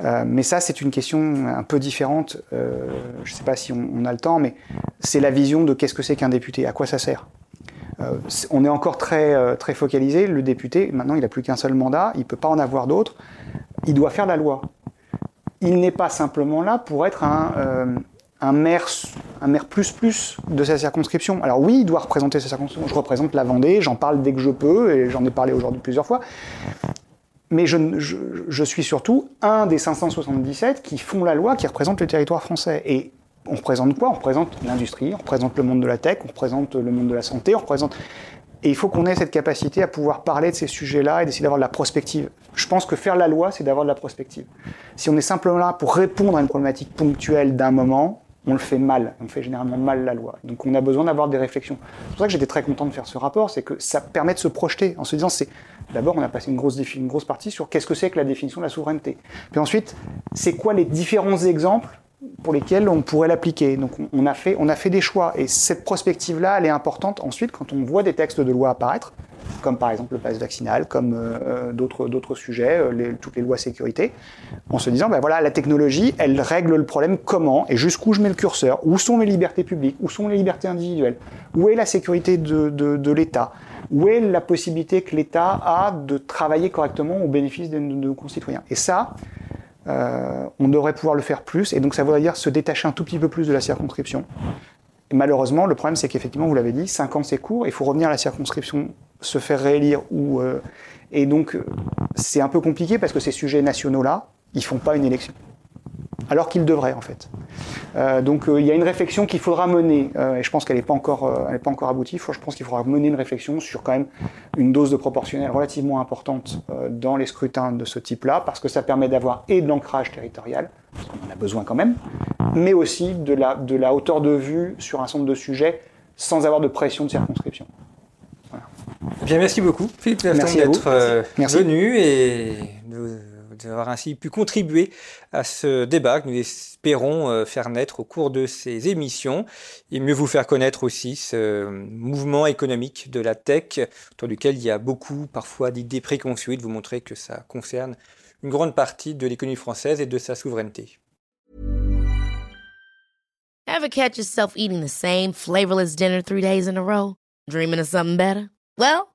Euh, mais ça, c'est une question un peu différente. Je ne sais pas si on, a le temps, mais c'est la vision de qu'est-ce que c'est qu'un député, à quoi ça sert. On est encore très, très focalisé. Le député, maintenant, il n'a plus qu'un seul mandat, il ne peut pas en avoir d'autres. Il doit faire la loi. Il n'est pas simplement là pour être un un maire, un maire plus plus de sa circonscription. Alors oui, il doit représenter sa circonscription. Je représente la Vendée, j'en parle dès que je peux, et j'en ai parlé aujourd'hui plusieurs fois. Mais je, je, je, suis surtout un des 577 qui font la loi, qui représentent le territoire français. Et on représente quoi? On représente l'industrie, on représente le monde de la tech, on représente le monde de la santé, on représente... Et il faut qu'on ait cette capacité à pouvoir parler de ces sujets-là et d'essayer d'avoir de la prospective. Je pense que faire la loi, c'est d'avoir de la prospective. Si on est simplement là pour répondre à une problématique ponctuelle d'un moment, on le fait mal, on fait généralement mal la loi. Donc on a besoin d'avoir des réflexions. C'est pour ça que j'étais très content de faire ce rapport, c'est que ça permet de se projeter en se disant, c'est d'abord on a passé une grosse, une grosse partie sur qu'est-ce que c'est que la définition de la souveraineté. Puis ensuite, c'est quoi les différents exemples pour lesquels on pourrait l'appliquer? Donc on a, fait, on a fait des choix et cette prospective-là, elle est importante ensuite quand on voit des textes de loi apparaître comme par exemple le pass vaccinal, comme euh, d'autres sujets, euh, toutes les lois sécurité, en se disant, ben voilà, la technologie, elle règle le problème comment et jusqu'où je mets le curseur, où sont mes libertés publiques, où sont les libertés individuelles, où est la sécurité de, de, l'État, où est la possibilité que l'État a de travailler correctement au bénéfice de, de nos concitoyens. Et ça, euh, on devrait pouvoir le faire plus, et donc ça voudrait dire se détacher un tout petit peu plus de la circonscription. Malheureusement, le problème, c'est qu'effectivement, vous l'avez dit, 5 ans c'est court, il faut revenir à la circonscription se faire réélire ou euh, et donc c'est un peu compliqué parce que ces sujets nationaux là, ils font pas une élection. Alors qu'ils devraient en fait. Euh, donc euh, il y a une réflexion qu'il faudra mener euh, et je pense qu'elle n'est pas encore, euh, elle n'est pas encore aboutie. Faut, je pense qu'il faudra mener une réflexion sur quand même une dose de proportionnel relativement importante euh, dans les scrutins de ce type-là parce que ça permet d'avoir et de l'ancrage territorial parce qu'on en a besoin quand même, mais aussi de la de la hauteur de vue sur un certain nombre de sujets sans avoir de pression de circonscription. Bien, merci beaucoup, Philippe d'être euh, venu et d'avoir ainsi pu contribuer à ce débat que nous espérons euh, faire naître au cours de ces émissions et mieux vous faire connaître aussi ce mouvement économique de la tech autour duquel il y a beaucoup parfois d'idées préconçues et de vous montrer que ça concerne une grande partie de l'économie française et de sa souveraineté. Ever catch yourself eating the same flavorless dinner three days in a row? Dreaming of something better? Well,